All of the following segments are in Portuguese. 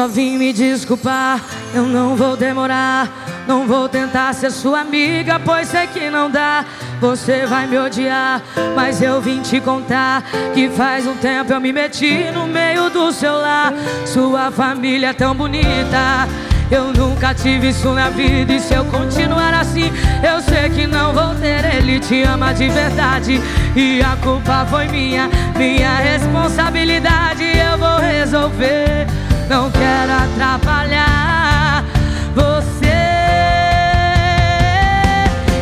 Só vim me desculpar, eu não vou demorar. Não vou tentar ser sua amiga, pois sei que não dá. Você vai me odiar, mas eu vim te contar que faz um tempo eu me meti no meio do seu lar. Sua família é tão bonita. Eu nunca tive isso na vida e se eu continuar assim, eu sei que não vou ter. Ele te ama de verdade e a culpa foi minha, minha responsabilidade. Eu vou resolver não quero atrapalhar você.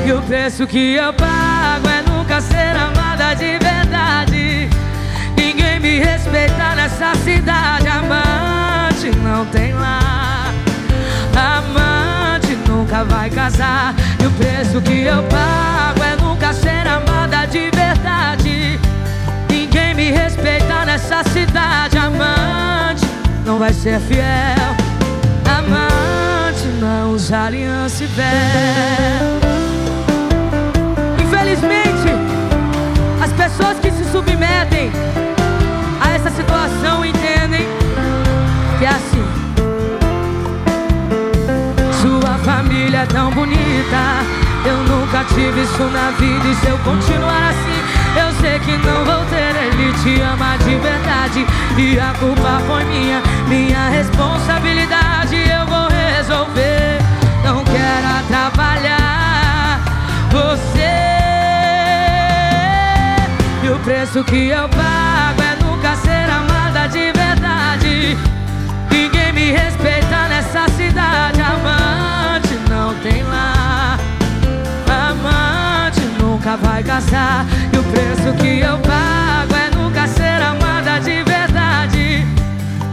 E o preço que eu pago é nunca ser amada de verdade. Ninguém me respeita nessa cidade. Amante não tem lá. Amante nunca vai casar. E o preço que eu pago é nunca ser amada de verdade. Ninguém me respeita nessa cidade. Amante não vai ser fiel. Amante não aliança e véu. Infelizmente, as pessoas que se submetem a essa situação entendem que é assim. Sua família é tão bonita. Eu nunca tive isso na vida. E se eu continuar assim, eu sei que não vou ter, ele te ama de verdade. E a culpa foi minha, minha responsabilidade. Eu vou resolver, não quero atrapalhar você. E o preço que eu pago é nunca ser amada de verdade. Ninguém me respeita nessa cidade. Amante não tem lá nunca vai casar o preço que eu pago é nunca ser amada de verdade.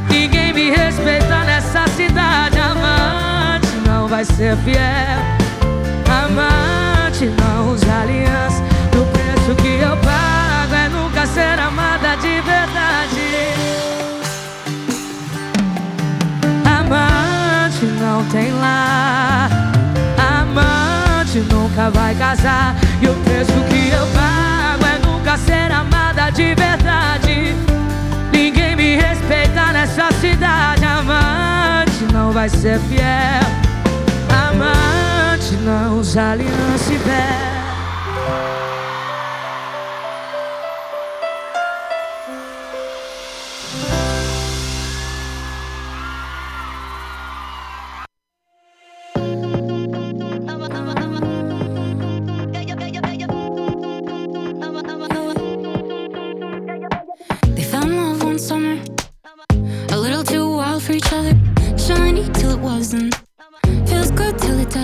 Ninguém me respeita nessa cidade. Amante não vai ser fiel. Amante não usa aliança. O preço que eu pago é nunca ser amada de verdade. Amante não tem lá. Amante nunca vai casar. E o preço que eu pago ser amada de verdade. Ninguém me respeita nessa cidade. Amante não vai ser fiel. Amante não usa aliança e véu.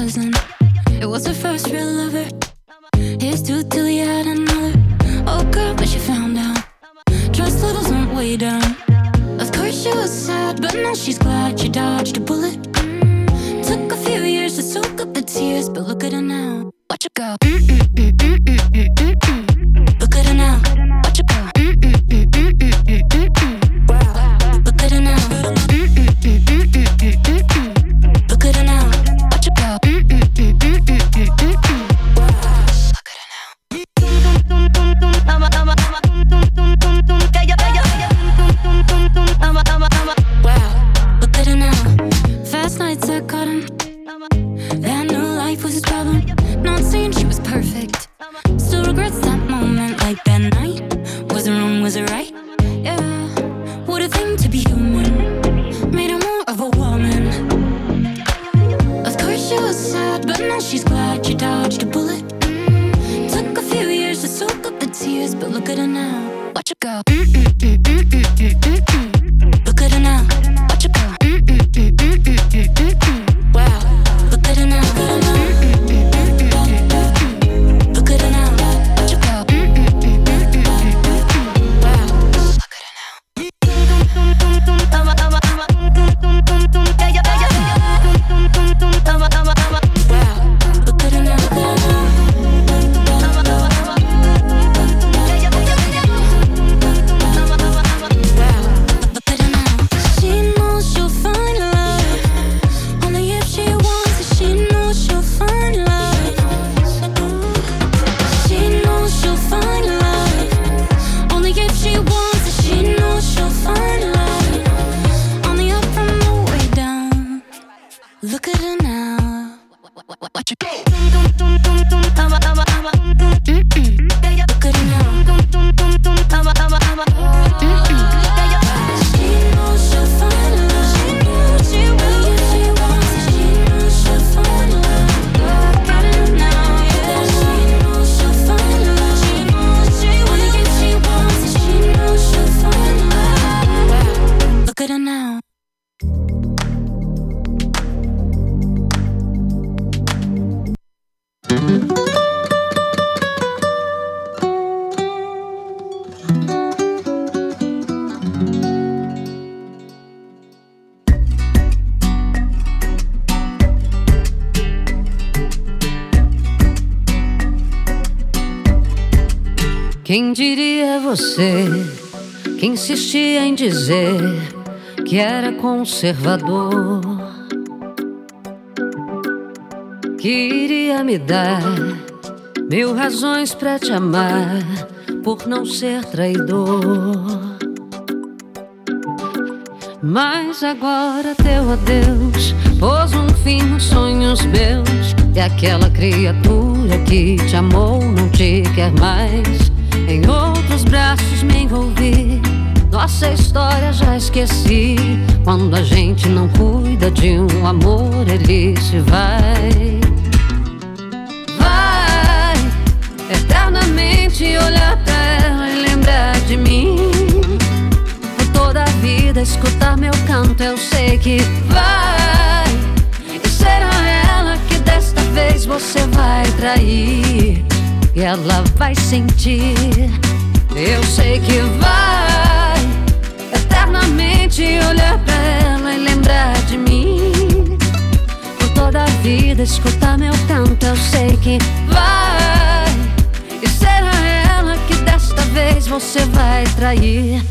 cousin. It was her first real lover. His two till he had another. Oh girl, but she found out. Trust levels went way down. Of course she was sad, but now she's glad she dodged a bullet. Mm. Took a few years to soak up the tears, but look at her now. Watch her go. Mm. Insistia em dizer que era conservador? Que iria me dar mil razões para te amar por não ser traidor. Mas agora teu adeus pôs um fim nos sonhos meus. E aquela criatura que te amou não te quer mais. Em outros braços me envolvi. Nossa história já esqueci. Quando a gente não cuida de um amor, ele se vai. Vai eternamente olhar pra ela e lembrar de mim. Por toda a vida escutar meu canto, eu sei que vai. E será ela que desta vez você vai trair e ela vai sentir. Eu sei que vai eternamente olhar pra ela e lembrar de mim. Por toda a vida escutar meu canto, eu sei que vai. E será ela que desta vez você vai trair.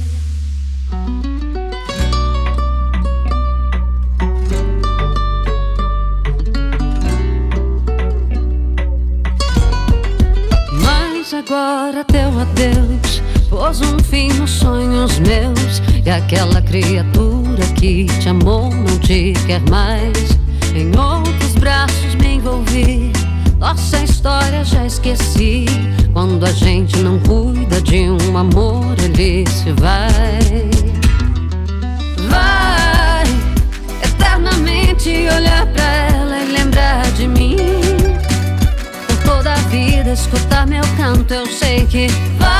agora teu adeus Pôs um fim nos sonhos meus E aquela criatura que te amou não te quer mais. Em outros braços me envolvi. Nossa história já esqueci. Quando a gente não cuida de um amor ele se vai. Vai eternamente olhar pra ela e lembrar de mim. Toda a vida escutar meu canto, eu sei que vai.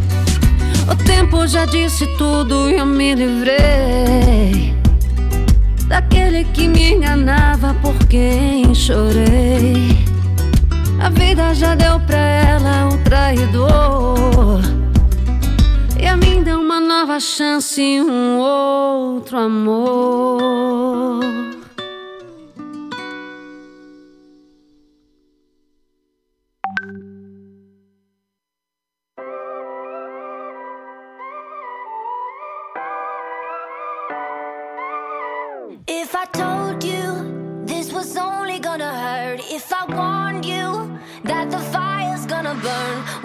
O tempo já disse tudo e eu me livrei daquele que me enganava por quem chorei. A vida já deu pra ela o traidor. E a mim deu uma nova chance e um outro amor.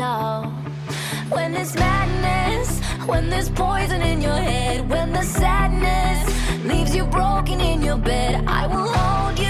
When there's madness, when there's poison in your head, when the sadness leaves you broken in your bed, I will hold you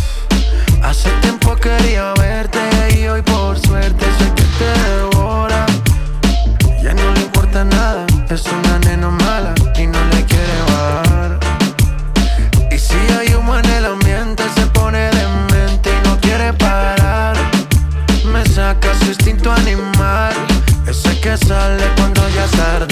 Hace tiempo quería verte y hoy por suerte sé que te devora. Ya no le importa nada, es una nena mala y no le quiere bajar. Y si hay humo en el ambiente se pone demente y no quiere parar. Me saca su instinto animal, ese que sale cuando ya es tarde.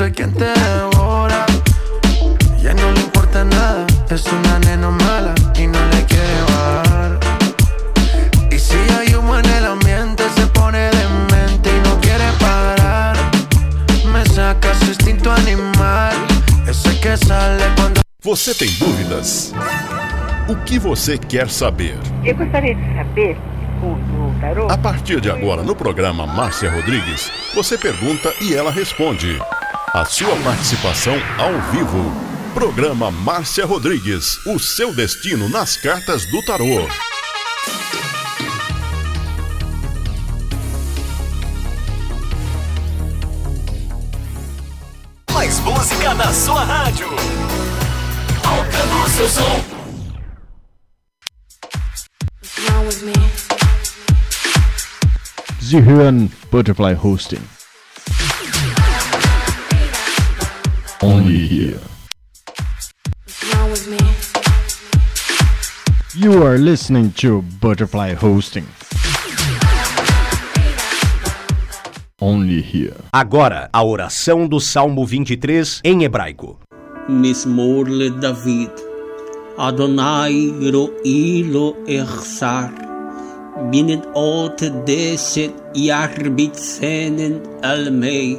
Soy quien te devora. Ya no le importa nada, es una nena mala y no le quiere bajar. Y si hay humo en el ambiente, se pone demente y no quiere parar. Me saca su instinto animal que sale quando. Você tem dúvidas? O que você quer saber? Eu gostaria de saber. A partir de agora, no programa Márcia Rodrigues, você pergunta e ela responde. A sua participação ao vivo. Programa Márcia Rodrigues, o seu destino nas cartas do tarô. Mais música na sua rádio. Alcança o seu som. Sie hören Butterfly Hosting. Only here. You are listening to Butterfly Hosting. Only here. Agora, a oração do Salmo 23 em hebraico. Mismor le David. Adonai ro'i lo echsar. Binnen ot deset yarbitzenen al mei.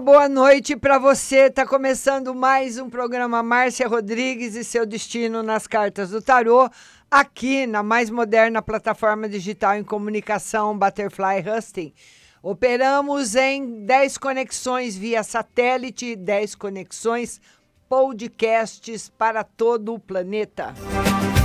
Boa noite para você. Tá começando mais um programa Márcia Rodrigues e seu destino nas cartas do tarô, aqui na mais moderna plataforma digital em comunicação Butterfly Husting. Operamos em 10 conexões via satélite, 10 conexões podcasts para todo o planeta. E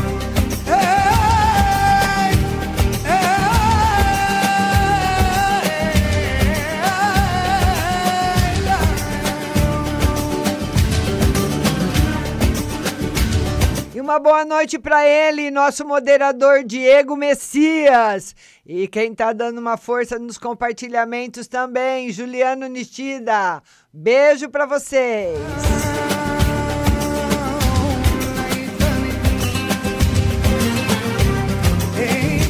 uma boa noite para ele, nosso moderador Diego Messias. E quem está dando uma força nos compartilhamentos também, Juliano Nistida. Beijo para vocês.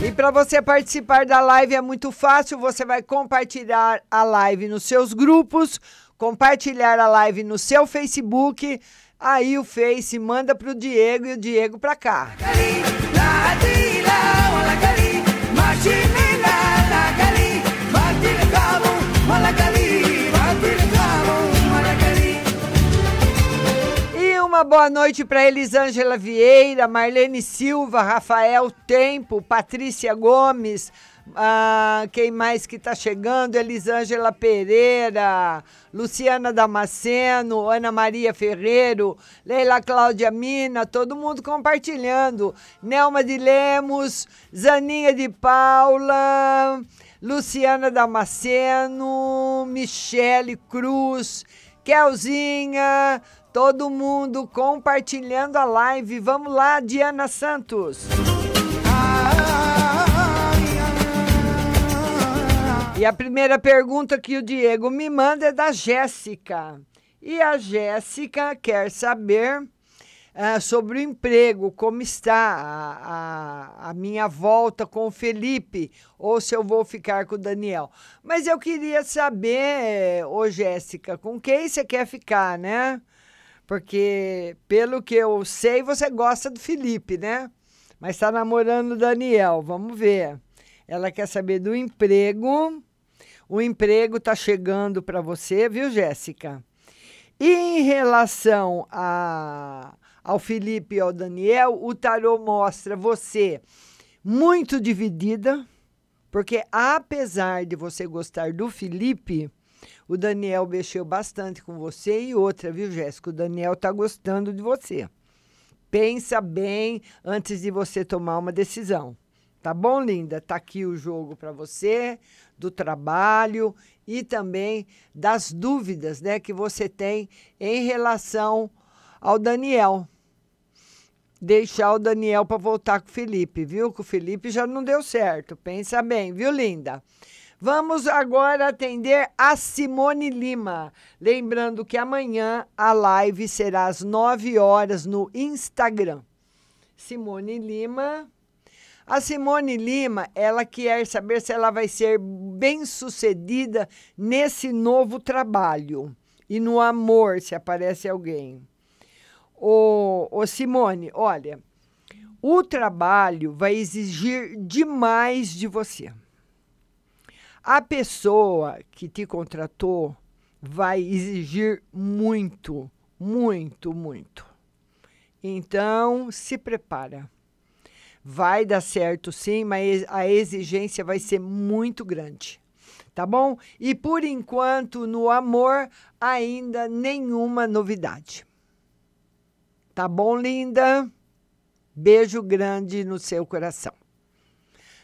E para você participar da live é muito fácil, você vai compartilhar a live nos seus grupos, compartilhar a live no seu Facebook, aí o Face manda para o Diego e o Diego para cá. E uma boa noite para Elisângela Vieira, Marlene Silva, Rafael Tempo, Patrícia Gomes, ah, quem mais que está chegando? Elisângela Pereira, Luciana Damasceno, Ana Maria Ferreiro, Leila Cláudia Mina, todo mundo compartilhando. Nelma de Lemos, Zaninha de Paula, Luciana Damasceno, Michele Cruz, Kelzinha, todo mundo compartilhando a live. Vamos lá, Diana Santos. E a primeira pergunta que o Diego me manda é da Jéssica. E a Jéssica quer saber uh, sobre o emprego, como está a, a, a, minha volta com o Felipe, ou se eu vou ficar com o Daniel. Mas eu queria saber, ô Jéssica, com quem você quer ficar, né? Porque, pelo que eu sei, você gosta do Felipe, né? Mas está namorando o Daniel, vamos ver. Ela quer saber do emprego. O emprego está chegando para você, viu, Jéssica? E em relação a, ao Felipe e ao Daniel, o tarô mostra você muito dividida, porque apesar de você gostar do Felipe, o Daniel mexeu bastante com você e outra, viu, Jéssica? O Daniel está gostando de você. Pensa bem antes de você tomar uma decisão. Tá bom, linda? Tá aqui o jogo para você do trabalho e também das dúvidas, né, que você tem em relação ao Daniel. Deixar o Daniel para voltar com o Felipe, viu? Que o Felipe já não deu certo. Pensa bem, viu, linda? Vamos agora atender a Simone Lima. Lembrando que amanhã a live será às 9 horas no Instagram. Simone Lima. A Simone Lima, ela quer saber se ela vai ser bem sucedida nesse novo trabalho e no amor, se aparece alguém. Ô Simone, olha, o trabalho vai exigir demais de você. A pessoa que te contratou vai exigir muito, muito, muito. Então, se prepara. Vai dar certo sim, mas a exigência vai ser muito grande. Tá bom? E por enquanto, no amor, ainda nenhuma novidade. Tá bom, linda? Beijo grande no seu coração.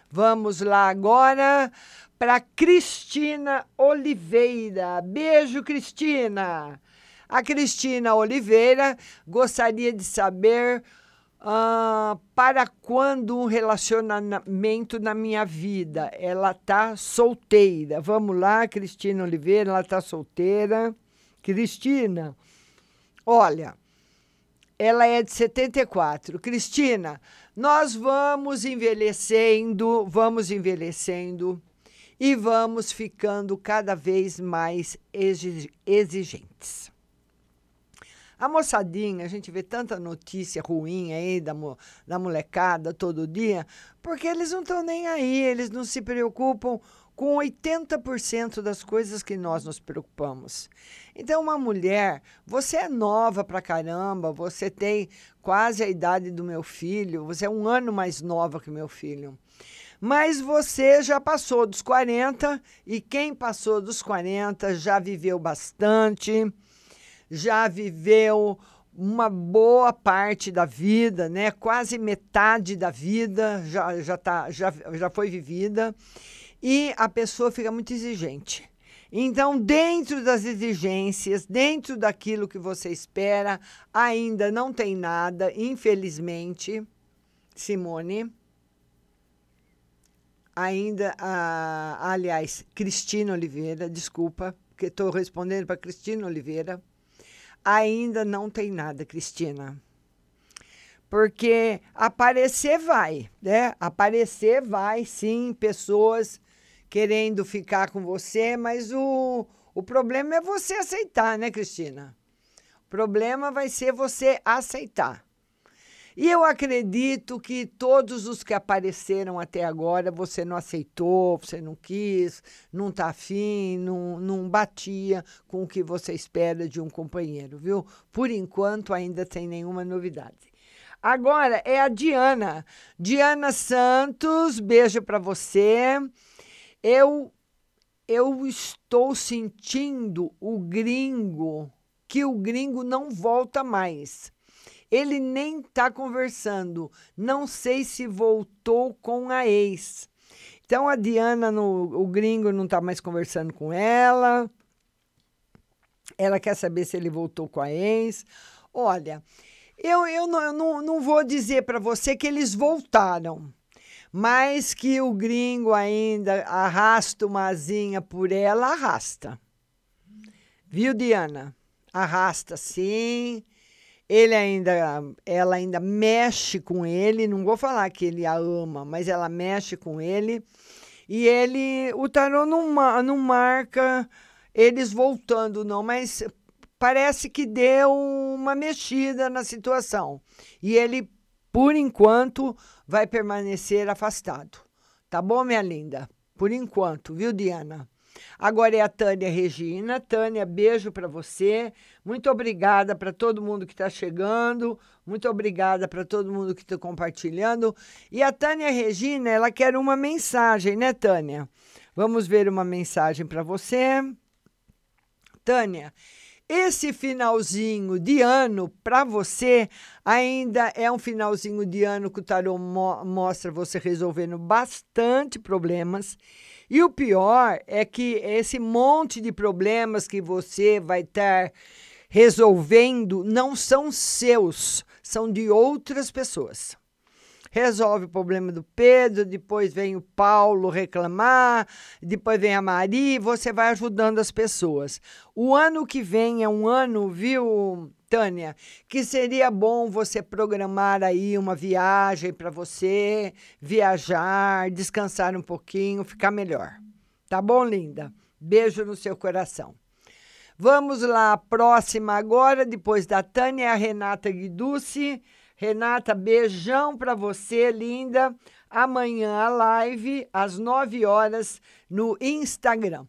Vamos lá agora para Cristina Oliveira. Beijo, Cristina. A Cristina Oliveira gostaria de saber uh, para quando um relacionamento na minha vida. Ela tá solteira. Vamos lá, Cristina Oliveira, ela tá solteira. Cristina, olha, ela é de 74. Cristina, nós vamos envelhecendo, vamos envelhecendo e vamos ficando cada vez mais exigentes. A moçadinha, a gente vê tanta notícia ruim aí da, da molecada todo dia, porque eles não estão nem aí, eles não se preocupam com 80% das coisas que nós nos preocupamos. Então, uma mulher, você é nova pra caramba, você tem quase a idade do meu filho, você é um ano mais nova que meu filho. Mas você já passou dos 40 e quem passou dos 40 já viveu bastante, já viveu uma boa parte da vida, né? Quase metade da vida já, já, tá, já, já foi vivida e a pessoa fica muito exigente. Então, dentro das exigências, dentro daquilo que você espera, ainda não tem nada, infelizmente, Simone. Ainda, ah, aliás, Cristina Oliveira, desculpa, porque estou respondendo para Cristina Oliveira. Ainda não tem nada, Cristina porque aparecer vai, né? Aparecer vai, sim, pessoas querendo ficar com você, mas o, o problema é você aceitar, né, Cristina? O problema vai ser você aceitar. E eu acredito que todos os que apareceram até agora você não aceitou, você não quis, não está afim, não, não batia com o que você espera de um companheiro, viu? Por enquanto ainda tem nenhuma novidade. Agora é a Diana. Diana Santos, beijo para você. Eu eu estou sentindo o gringo que o gringo não volta mais. Ele nem está conversando. Não sei se voltou com a ex. Então a Diana, no, o gringo não está mais conversando com ela. Ela quer saber se ele voltou com a ex. Olha, eu, eu, não, eu não, não vou dizer para você que eles voltaram mas que o gringo ainda arrasta uma asinha por ela, arrasta. Viu, Diana? Arrasta sim. Ele ainda, ela ainda mexe com ele, não vou falar que ele a ama, mas ela mexe com ele. E ele, o tarô não, não marca eles voltando, não, mas parece que deu uma mexida na situação. E ele, por enquanto, vai permanecer afastado. Tá bom, minha linda? Por enquanto, viu, Diana? Agora é a Tânia Regina. Tânia, beijo para você. Muito obrigada para todo mundo que está chegando. Muito obrigada para todo mundo que está compartilhando. E a Tânia Regina, ela quer uma mensagem, né, Tânia? Vamos ver uma mensagem para você. Tânia, esse finalzinho de ano para você ainda é um finalzinho de ano que o tarô mo mostra você resolvendo bastante problemas. E o pior é que esse monte de problemas que você vai estar resolvendo não são seus, são de outras pessoas resolve o problema do Pedro, depois vem o Paulo reclamar, depois vem a Maria, você vai ajudando as pessoas. O ano que vem é um ano, viu, Tânia, que seria bom você programar aí uma viagem para você viajar, descansar um pouquinho, ficar melhor. Tá bom, linda? Beijo no seu coração. Vamos lá, próxima agora, depois da Tânia, a Renata Guiducci. Renata, beijão para você, linda. Amanhã a live às 9 horas no Instagram.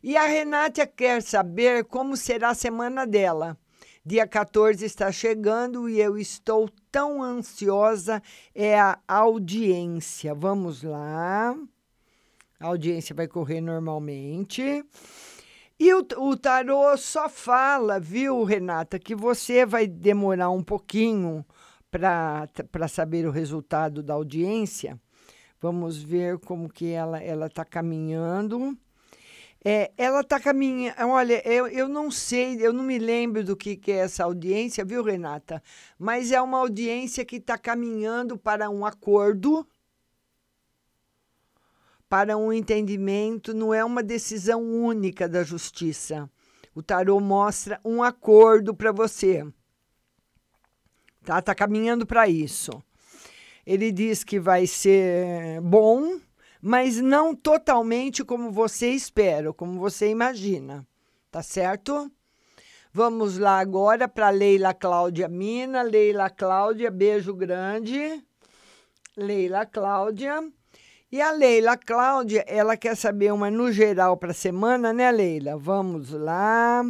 E a Renata quer saber como será a semana dela. Dia 14 está chegando e eu estou tão ansiosa. É a audiência. Vamos lá. A audiência vai correr normalmente. E o, o tarô só fala, viu, Renata, que você vai demorar um pouquinho para saber o resultado da audiência. Vamos ver como que ela ela está caminhando. É, ela está caminhando. Olha, eu, eu não sei, eu não me lembro do que, que é essa audiência, viu, Renata? Mas é uma audiência que está caminhando para um acordo para um entendimento, não é uma decisão única da justiça. O tarô mostra um acordo para você. Tá, tá caminhando para isso. Ele diz que vai ser bom, mas não totalmente como você espera, como você imagina. Tá certo? Vamos lá agora para Leila Cláudia Mina. Leila Cláudia, beijo grande. Leila Cláudia. E a Leila Cláudia, ela quer saber uma no geral para a semana, né, Leila? Vamos lá.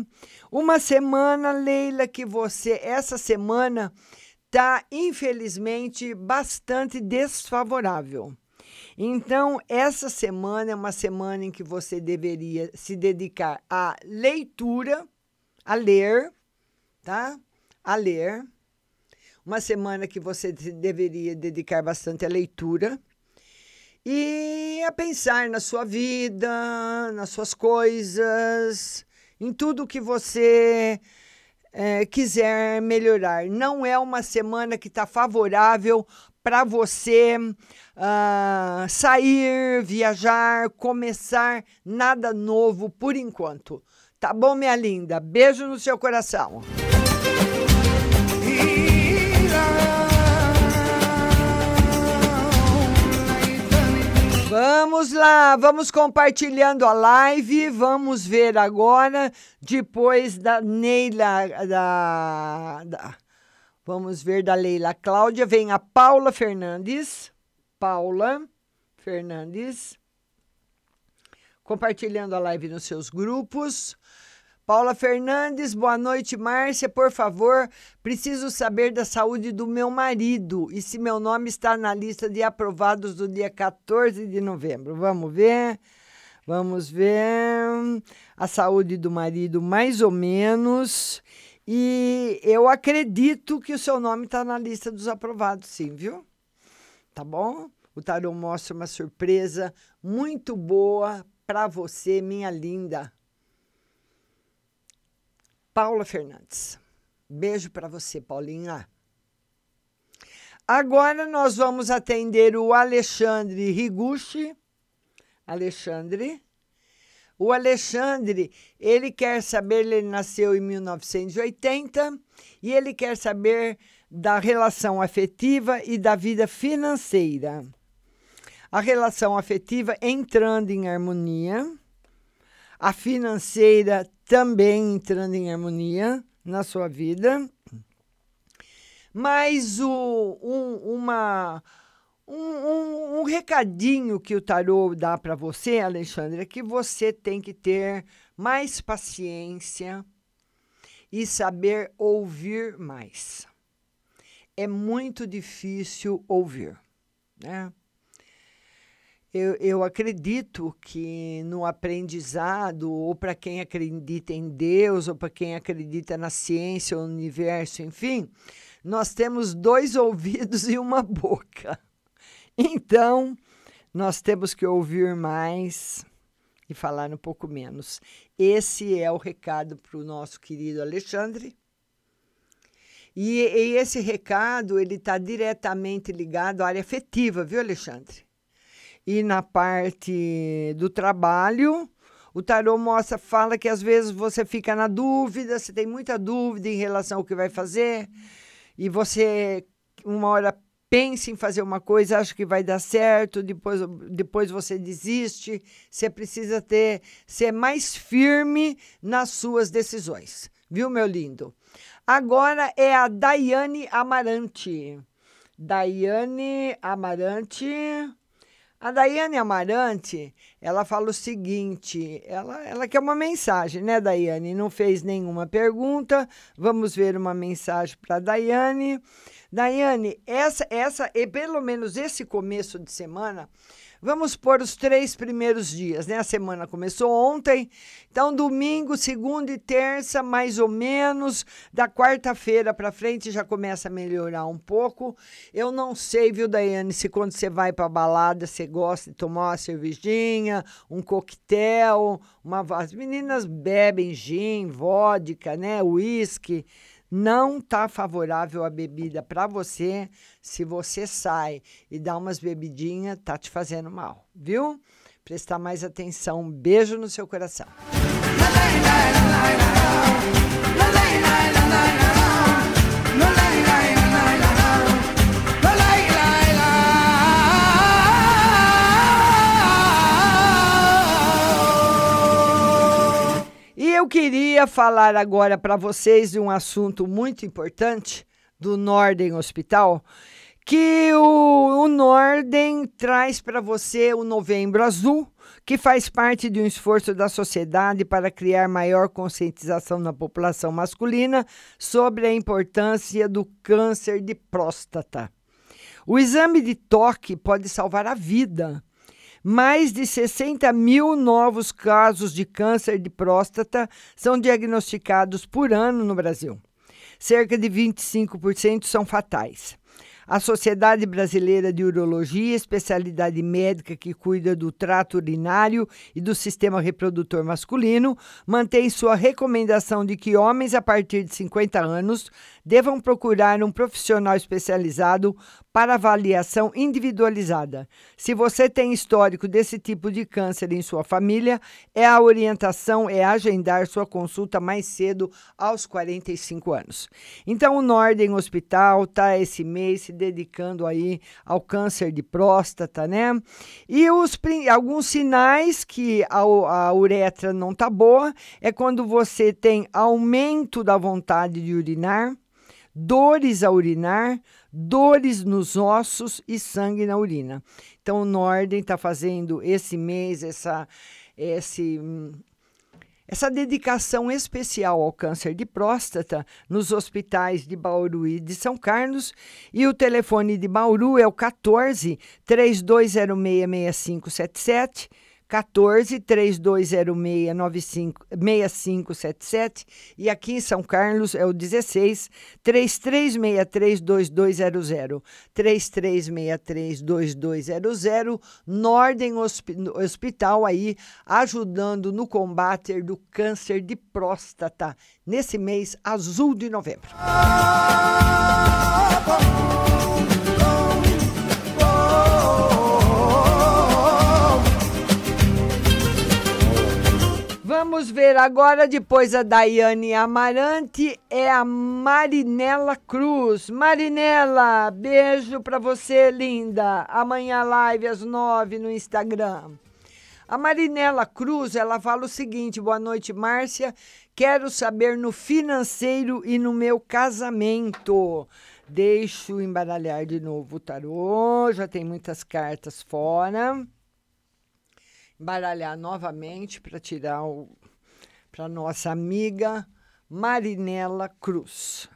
Uma semana, Leila, que você, essa semana, tá infelizmente bastante desfavorável. Então, essa semana é uma semana em que você deveria se dedicar à leitura, a ler, tá? A ler. Uma semana que você deveria dedicar bastante à leitura e a pensar na sua vida, nas suas coisas, em tudo que você é, quiser melhorar. Não é uma semana que está favorável para você uh, sair, viajar, começar nada novo por enquanto. Tá bom, minha linda? Beijo no seu coração. Vamos lá, vamos compartilhando a live. Vamos ver agora, depois da Neila, da, da, vamos ver da Leila Cláudia, vem a Paula Fernandes. Paula Fernandes. Compartilhando a live nos seus grupos. Paula Fernandes, boa noite, Márcia. Por favor, preciso saber da saúde do meu marido e se meu nome está na lista de aprovados do dia 14 de novembro. Vamos ver. Vamos ver. A saúde do marido, mais ou menos. E eu acredito que o seu nome está na lista dos aprovados, sim, viu? Tá bom? O tarô mostra uma surpresa muito boa para você, minha linda. Paula Fernandes. Beijo para você, Paulinha. Agora nós vamos atender o Alexandre Riguchi. Alexandre. O Alexandre, ele quer saber, ele nasceu em 1980 e ele quer saber da relação afetiva e da vida financeira. A relação afetiva entrando em harmonia, a financeira também entrando em harmonia na sua vida. Mas o, um, uma, um, um, um, recadinho que o tarô dá para você, Alexandre, é que você tem que ter mais paciência e saber ouvir mais. É muito difícil ouvir, né? Eu, eu acredito que no aprendizado, ou para quem acredita em Deus, ou para quem acredita na ciência, ou no universo, enfim, nós temos dois ouvidos e uma boca. Então, nós temos que ouvir mais e falar um pouco menos. Esse é o recado para o nosso querido Alexandre. E, e esse recado ele está diretamente ligado à área afetiva, viu, Alexandre? E na parte do trabalho, o tarô mostra, fala que às vezes você fica na dúvida, você tem muita dúvida em relação ao que vai fazer, e você, uma hora, pensa em fazer uma coisa, acha que vai dar certo, depois, depois você desiste. Você precisa ter, ser mais firme nas suas decisões. Viu, meu lindo? Agora é a Daiane Amarante. Daiane Amarante. A Daiane Amarante, ela fala o seguinte, ela, ela quer uma mensagem, né, Daiane? Não fez nenhuma pergunta. Vamos ver uma mensagem para Daiane. Daiane, essa, essa, e pelo menos esse começo de semana, Vamos pôr os três primeiros dias, né? A semana começou ontem, então domingo, segunda e terça, mais ou menos. Da quarta-feira para frente já começa a melhorar um pouco. Eu não sei, viu, Daiane, se quando você vai para balada você gosta de tomar uma cervejinha, um coquetel, uma. As meninas bebem gin, vodka, né? Whisky não está favorável a bebida para você. Se você sai e dá umas bebidinhas, tá te fazendo mal, viu? Prestar mais atenção. Um beijo no seu coração. Eu queria falar agora para vocês de um assunto muito importante do Norden Hospital, que o, o Norden traz para você o Novembro Azul, que faz parte de um esforço da sociedade para criar maior conscientização na população masculina sobre a importância do câncer de próstata. O exame de toque pode salvar a vida mais de 60 mil novos casos de câncer de próstata são diagnosticados por ano no Brasil. Cerca de 25% são fatais. A Sociedade Brasileira de Urologia, especialidade médica que cuida do trato urinário e do sistema reprodutor masculino, mantém sua recomendação de que homens a partir de 50 anos devam procurar um profissional especializado para avaliação individualizada. Se você tem histórico desse tipo de câncer em sua família, é a orientação é agendar sua consulta mais cedo aos 45 anos. Então o Norden Hospital está esse mês se dedicando aí ao câncer de próstata, né? E os alguns sinais que a, a uretra não tá boa é quando você tem aumento da vontade de urinar, dores a urinar, dores nos ossos e sangue na urina. Então, o Norden está fazendo esse mês essa, esse, essa dedicação especial ao câncer de próstata nos hospitais de Bauru e de São Carlos. E o telefone de Bauru é o 14 3206 6577 14 3206 6577 e aqui em São Carlos é o 16 3363 2200 3363 2200 Norden Hospital aí ajudando no combate do câncer de próstata nesse mês azul de novembro. Vamos ver agora, depois a Daiane Amarante, é a Marinela Cruz. Marinela, beijo para você, linda. Amanhã live às nove no Instagram. A Marinela Cruz, ela fala o seguinte: boa noite, Márcia. Quero saber no financeiro e no meu casamento. Deixo embaralhar de novo o tarô, já tem muitas cartas fora baralhar novamente para tirar o para nossa amiga Marinela Cruz.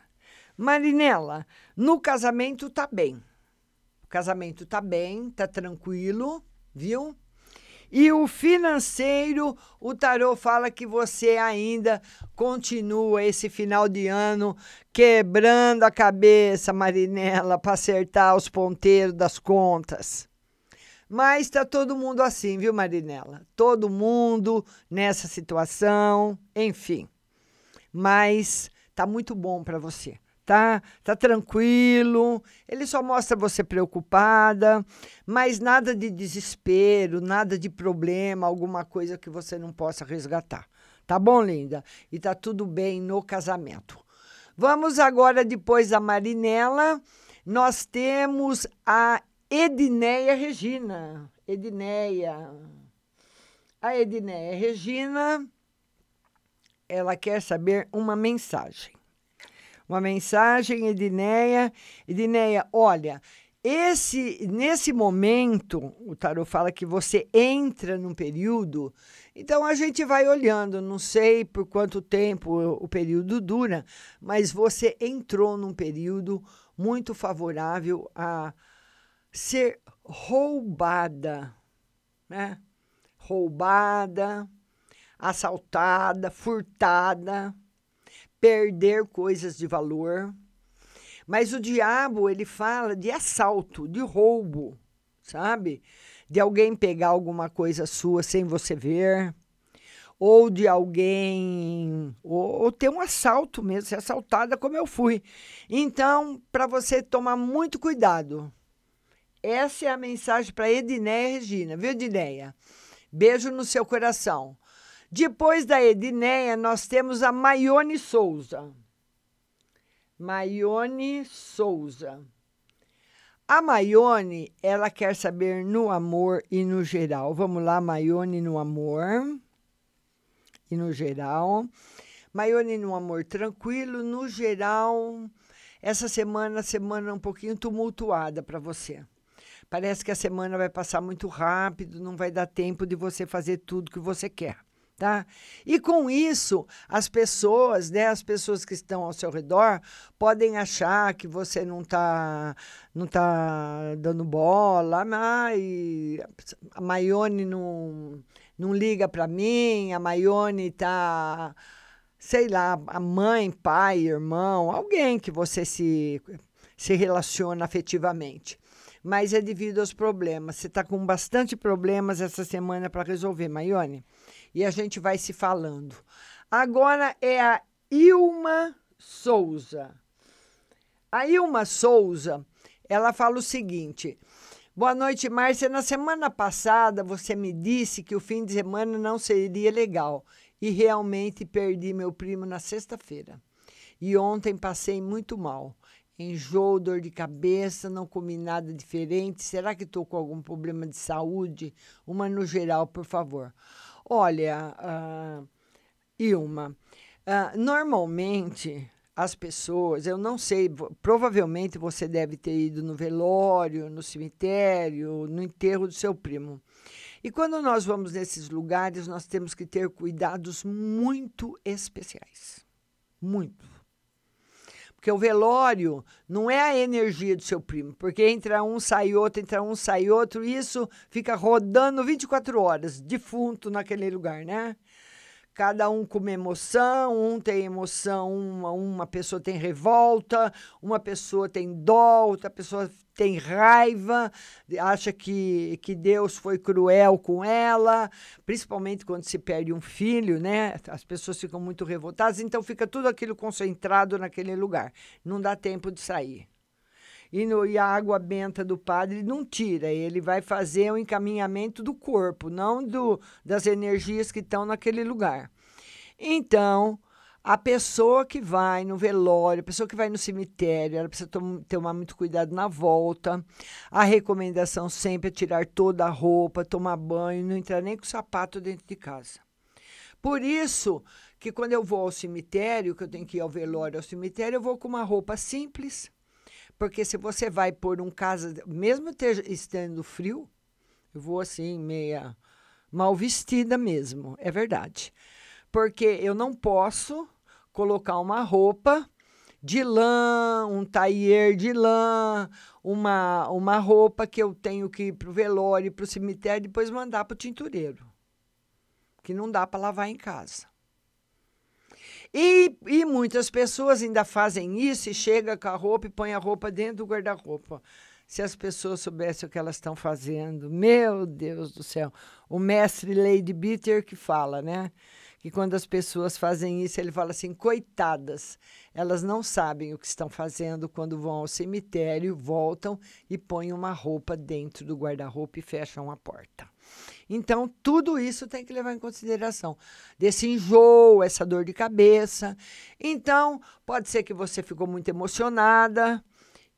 Marinela, no casamento tá bem. O casamento tá bem, tá tranquilo, viu? E o financeiro, o tarô fala que você ainda continua esse final de ano quebrando a cabeça, Marinela, para acertar os ponteiros das contas. Mas está todo mundo assim, viu, Marinela? Todo mundo nessa situação, enfim. Mas tá muito bom para você. Tá, tá tranquilo. Ele só mostra você preocupada, mas nada de desespero, nada de problema, alguma coisa que você não possa resgatar. Tá bom, linda? E tá tudo bem no casamento. Vamos agora depois da Marinela, nós temos a Edneia Regina. Edneia. A Edneia Regina, ela quer saber uma mensagem. Uma mensagem, Edneia. Edneia, olha, esse nesse momento, o tarot fala que você entra num período, então a gente vai olhando, não sei por quanto tempo o, o período dura, mas você entrou num período muito favorável a ser roubada, né? Roubada, assaltada, furtada, perder coisas de valor. Mas o diabo, ele fala de assalto, de roubo, sabe? De alguém pegar alguma coisa sua sem você ver, ou de alguém, ou, ou ter um assalto mesmo, ser assaltada como eu fui. Então, para você tomar muito cuidado. Essa é a mensagem para Edinéia Regina, viu, Edinéia? Beijo no seu coração. Depois da Edinéia, nós temos a Maione Souza. Maione Souza. A Maione, ela quer saber no amor e no geral. Vamos lá, Maione no amor e no geral. Maione no amor tranquilo, no geral. Essa semana, semana um pouquinho tumultuada para você. Parece que a semana vai passar muito rápido, não vai dar tempo de você fazer tudo que você quer tá? E com isso, as pessoas, né, as pessoas que estão ao seu redor podem achar que você não está não tá dando bola, ai, a Maione não não liga para mim, a Maione tá sei lá, a mãe, pai, irmão, alguém que você se se relaciona afetivamente mas é devido aos problemas. Você está com bastante problemas essa semana para resolver, Maione e a gente vai se falando. Agora é a Ilma Souza. A Ilma Souza, ela fala o seguinte: Boa noite, Márcia. Na semana passada você me disse que o fim de semana não seria legal e realmente perdi meu primo na sexta-feira. E ontem passei muito mal. Enjoo, dor de cabeça, não comi nada diferente. Será que estou com algum problema de saúde? Uma no geral, por favor. Olha, uh, Ilma, uh, normalmente as pessoas, eu não sei, provavelmente você deve ter ido no velório, no cemitério, no enterro do seu primo. E quando nós vamos nesses lugares, nós temos que ter cuidados muito especiais. Muito. Porque o velório não é a energia do seu primo, porque entra um, sai outro, entra um, sai outro, isso fica rodando 24 horas, defunto naquele lugar, né? Cada um com uma emoção, um tem emoção, uma, uma pessoa tem revolta, uma pessoa tem dó, outra pessoa tem raiva, acha que, que Deus foi cruel com ela, principalmente quando se perde um filho, né? As pessoas ficam muito revoltadas, então fica tudo aquilo concentrado naquele lugar. Não dá tempo de sair. E, no, e a água benta do padre não tira, ele vai fazer o encaminhamento do corpo, não do, das energias que estão naquele lugar. Então, a pessoa que vai no velório, a pessoa que vai no cemitério, ela precisa tom tomar muito cuidado na volta. A recomendação sempre é tirar toda a roupa, tomar banho, não entrar nem com o sapato dentro de casa. Por isso que quando eu vou ao cemitério, que eu tenho que ir ao velório ao cemitério, eu vou com uma roupa simples, porque se você vai por um casa, mesmo ter, estando frio, eu vou assim, meia mal vestida mesmo, é verdade. Porque eu não posso colocar uma roupa de lã, um taier de lã, uma, uma roupa que eu tenho que ir para o velório, para o cemitério, e depois mandar para o tintureiro. Que não dá para lavar em casa. E, e muitas pessoas ainda fazem isso e chega com a roupa e põe a roupa dentro do guarda-roupa. Se as pessoas soubessem o que elas estão fazendo, meu Deus do céu. O mestre Lady Bitter que fala, né? Que quando as pessoas fazem isso, ele fala assim: coitadas, elas não sabem o que estão fazendo quando vão ao cemitério, voltam e põem uma roupa dentro do guarda-roupa e fecham a porta. Então, tudo isso tem que levar em consideração. Desse enjoo, essa dor de cabeça. Então, pode ser que você ficou muito emocionada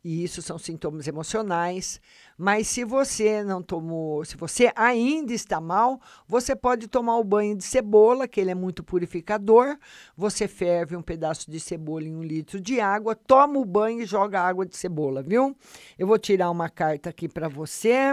e isso são sintomas emocionais. Mas se você não tomou, se você ainda está mal, você pode tomar o banho de cebola, que ele é muito purificador. Você ferve um pedaço de cebola em um litro de água, toma o banho e joga água de cebola, viu? Eu vou tirar uma carta aqui para você.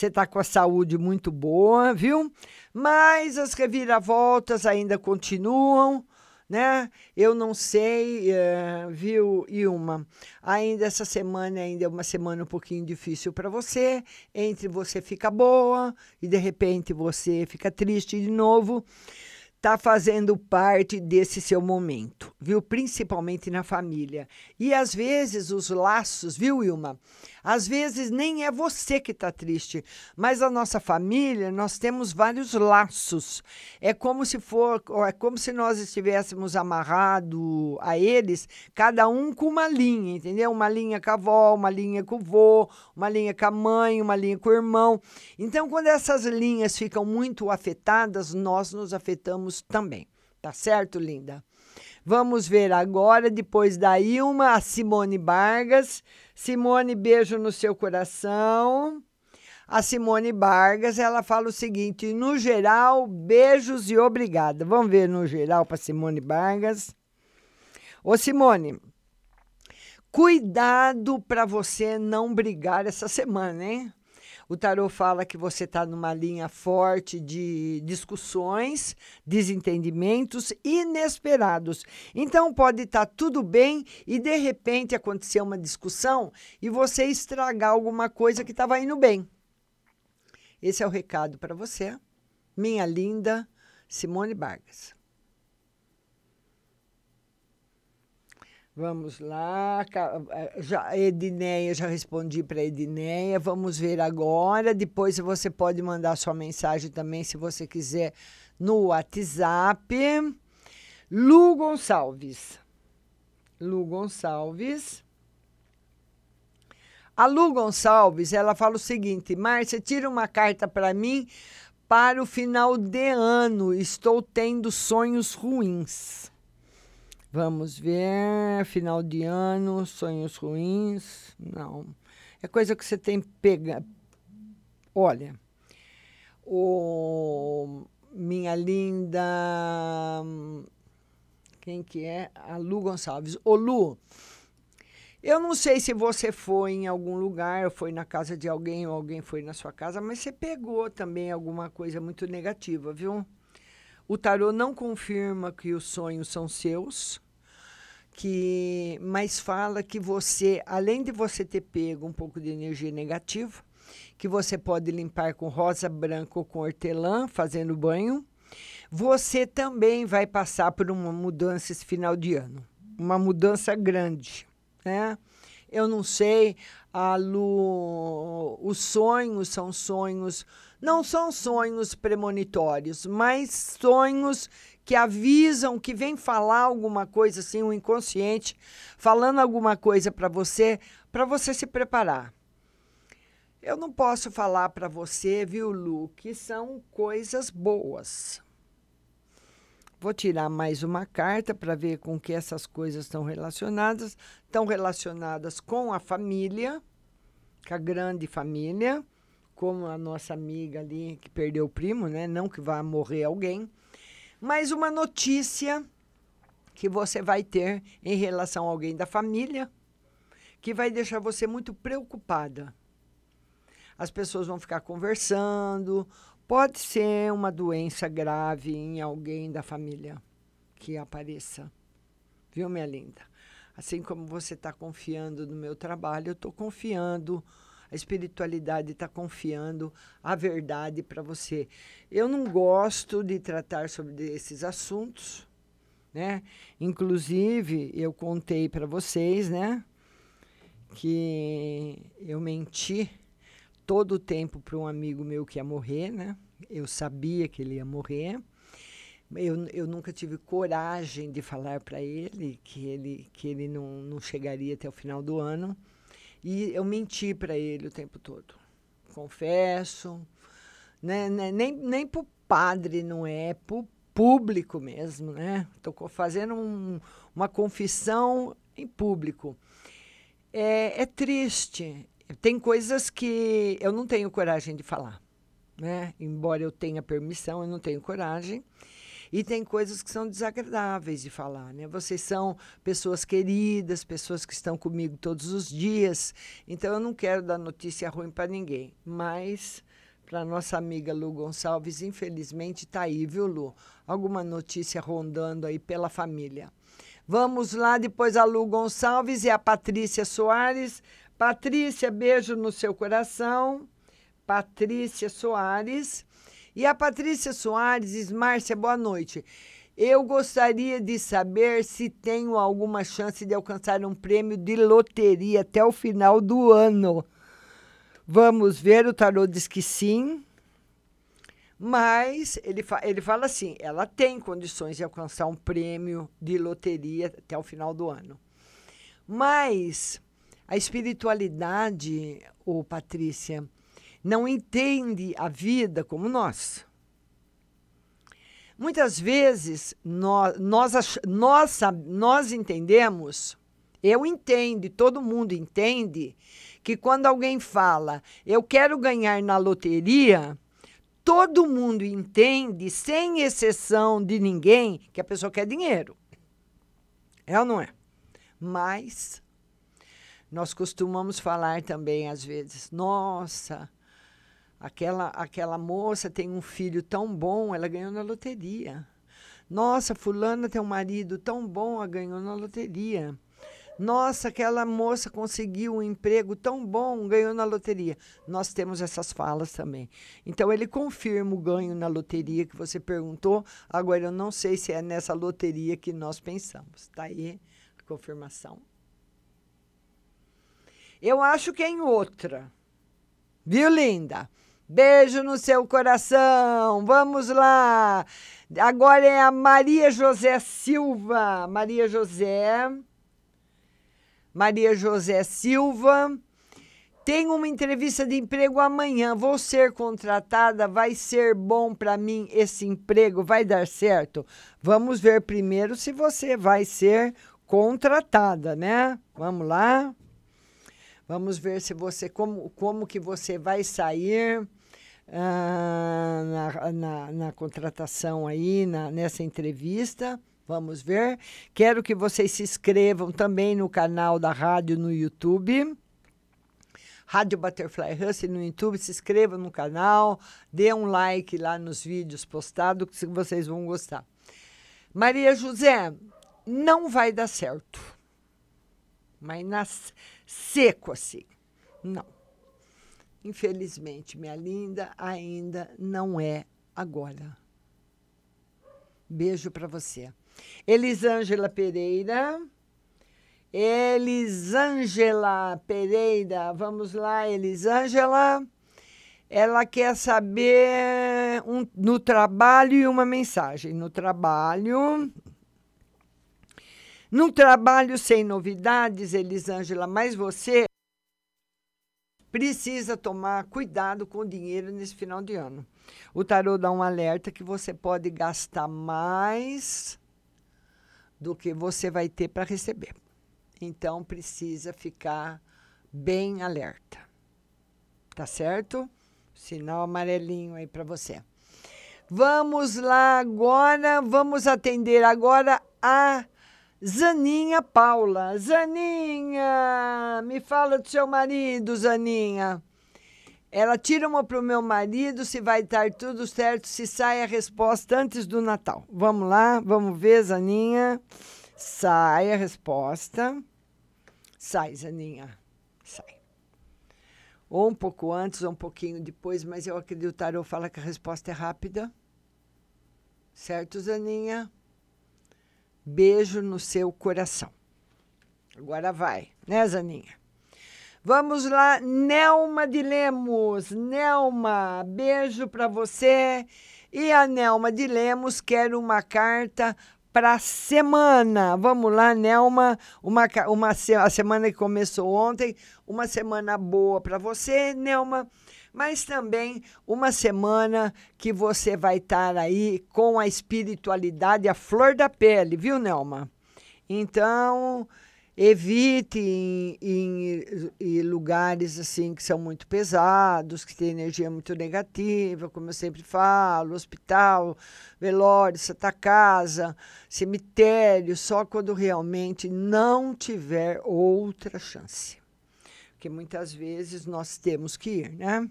Você está com a saúde muito boa, viu? Mas as reviravoltas ainda continuam né? Eu não sei, uh, viu, Ilma? Ainda essa semana ainda é uma semana um pouquinho difícil para você. Entre você fica boa e de repente você fica triste de novo está fazendo parte desse seu momento, viu? Principalmente na família. E às vezes os laços, viu, Ilma? Às vezes nem é você que está triste, mas a nossa família, nós temos vários laços. É como se for, é como se nós estivéssemos amarrado a eles, cada um com uma linha, entendeu? Uma linha com a avó, uma linha com o vô, uma linha com a mãe, uma linha com o irmão. Então, quando essas linhas ficam muito afetadas, nós nos afetamos também. Tá certo, linda? Vamos ver agora, depois da Ilma, a Simone Vargas. Simone, beijo no seu coração. A Simone Vargas, ela fala o seguinte: no geral, beijos e obrigada. Vamos ver no geral para Simone Vargas. Ô Simone, cuidado para você não brigar essa semana, hein? O tarô fala que você está numa linha forte de discussões, desentendimentos inesperados. Então pode estar tá tudo bem e de repente acontecer uma discussão e você estragar alguma coisa que estava indo bem. Esse é o recado para você, minha linda Simone Vargas. Vamos lá, eh, já, Edineia, já respondi para Edineia. Vamos ver agora. Depois você pode mandar sua mensagem também, se você quiser, no WhatsApp. Lu Gonçalves. Lu Gonçalves. A Lu Gonçalves, ela fala o seguinte: Márcia, tira uma carta para mim para o final de ano. Estou tendo sonhos ruins. Vamos ver, final de ano, sonhos ruins. Não. É coisa que você tem que pegar. Olha, o minha linda. Quem que é? A Lu Gonçalves. Ô, Lu, eu não sei se você foi em algum lugar, ou foi na casa de alguém, ou alguém foi na sua casa, mas você pegou também alguma coisa muito negativa, viu? O tarô não confirma que os sonhos são seus, que mas fala que você, além de você ter pego um pouco de energia negativa, que você pode limpar com rosa branca ou com hortelã, fazendo banho, você também vai passar por uma mudança esse final de ano, uma mudança grande, né? Eu não sei, a Lu, os sonhos são sonhos não são sonhos premonitórios, mas sonhos que avisam, que vem falar alguma coisa assim, o um inconsciente falando alguma coisa para você, para você se preparar. Eu não posso falar para você, viu, Lu, que são coisas boas. Vou tirar mais uma carta para ver com que essas coisas estão relacionadas. Estão relacionadas com a família, com a grande família como a nossa amiga ali que perdeu o primo, né? Não que vá morrer alguém, mas uma notícia que você vai ter em relação a alguém da família que vai deixar você muito preocupada. As pessoas vão ficar conversando, pode ser uma doença grave em alguém da família que apareça. Viu, minha linda? Assim como você está confiando no meu trabalho, eu estou confiando a espiritualidade está confiando a verdade para você. Eu não gosto de tratar sobre esses assuntos, né? Inclusive, eu contei para vocês, né, que eu menti todo o tempo para um amigo meu que ia morrer, né? Eu sabia que ele ia morrer. Eu, eu nunca tive coragem de falar para ele que ele, que ele não, não chegaria até o final do ano. E eu menti para ele o tempo todo. Confesso. Né, né, nem nem para o padre não é, para o público mesmo. né? Estou fazendo um, uma confissão em público. é, é triste. Tem coisas que eu não tenho coragem de falar. Né? Embora eu tenha permissão, eu não tenho coragem. E tem coisas que são desagradáveis de falar, né? Vocês são pessoas queridas, pessoas que estão comigo todos os dias. Então eu não quero dar notícia ruim para ninguém, mas para nossa amiga Lu Gonçalves, infelizmente está aí, viu, Lu? Alguma notícia rondando aí pela família. Vamos lá, depois a Lu Gonçalves e a Patrícia Soares. Patrícia, beijo no seu coração. Patrícia Soares. E a Patrícia Soares diz: Márcia, boa noite. Eu gostaria de saber se tenho alguma chance de alcançar um prêmio de loteria até o final do ano. Vamos ver, o tarô diz que sim. Mas ele, fa ele fala assim: ela tem condições de alcançar um prêmio de loteria até o final do ano. Mas a espiritualidade, ô Patrícia, não entende a vida como nós. Muitas vezes nós, nós, nós, nós entendemos, eu entendo, todo mundo entende, que quando alguém fala, eu quero ganhar na loteria, todo mundo entende, sem exceção de ninguém, que a pessoa quer dinheiro. É ou não é? Mas nós costumamos falar também, às vezes, nossa, Aquela, aquela moça tem um filho tão bom, ela ganhou na loteria. Nossa, fulana tem um marido tão bom, ela ganhou na loteria. Nossa, aquela moça conseguiu um emprego tão bom, ganhou na loteria. Nós temos essas falas também. Então, ele confirma o ganho na loteria que você perguntou. Agora, eu não sei se é nessa loteria que nós pensamos. Está aí a confirmação. Eu acho que é em outra. Viu, linda? Beijo no seu coração. Vamos lá. Agora é a Maria José Silva. Maria José. Maria José Silva. Tenho uma entrevista de emprego amanhã. Vou ser contratada. Vai ser bom para mim esse emprego? Vai dar certo? Vamos ver primeiro se você vai ser contratada, né? Vamos lá. Vamos ver se você como como que você vai sair ah, na, na, na, contratação aí, na, nessa entrevista. Vamos ver. Quero que vocês se inscrevam também no canal da rádio no YouTube. Rádio Butterfly Hustle no YouTube, se inscreva no canal, dê um like lá nos vídeos postados que vocês vão gostar. Maria José, não vai dar certo. Mas nas, seco assim. Não. Infelizmente, minha linda, ainda não é agora. Beijo para você. Elisângela Pereira. Elisângela Pereira. Vamos lá, Elisângela. Ela quer saber um, no trabalho e uma mensagem. No trabalho. No trabalho sem novidades, Elisângela, mas você precisa tomar cuidado com o dinheiro nesse final de ano. O tarô dá um alerta que você pode gastar mais do que você vai ter para receber. Então precisa ficar bem alerta. Tá certo? Sinal amarelinho aí para você. Vamos lá agora, vamos atender agora a Zaninha Paula. Zaninha, me fala do seu marido, Zaninha. Ela tira uma para o meu marido se vai estar tudo certo, se sai a resposta antes do Natal. Vamos lá, vamos ver, Zaninha. Sai a resposta. Sai, Zaninha. Sai. Ou um pouco antes, ou um pouquinho depois, mas eu acredito que o Tarô fala que a resposta é rápida. Certo, Zaninha? Beijo no seu coração. Agora vai, né, Zaninha? Vamos lá, Nelma de Lemos. Nelma, beijo para você. E a Nelma de Lemos quer uma carta para semana. Vamos lá, Nelma, uma, uma a semana que começou ontem, uma semana boa para você, Nelma mas também uma semana que você vai estar aí com a espiritualidade a flor da pele, viu, Nelma? Então, Evite em, em, em, lugares assim que são muito pesados, que têm energia muito negativa, como eu sempre falo, hospital, velório, santa casa, cemitério, só quando realmente não tiver outra chance. Porque muitas vezes nós temos que ir, né?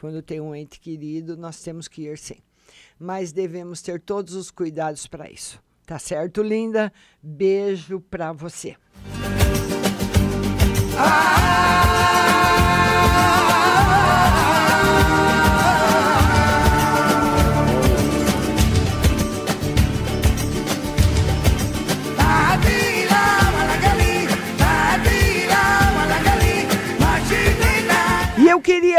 Quando tem um ente querido, nós temos que ir sim. Mas devemos ter todos os cuidados para isso. Tá certo, linda? Beijo para você. E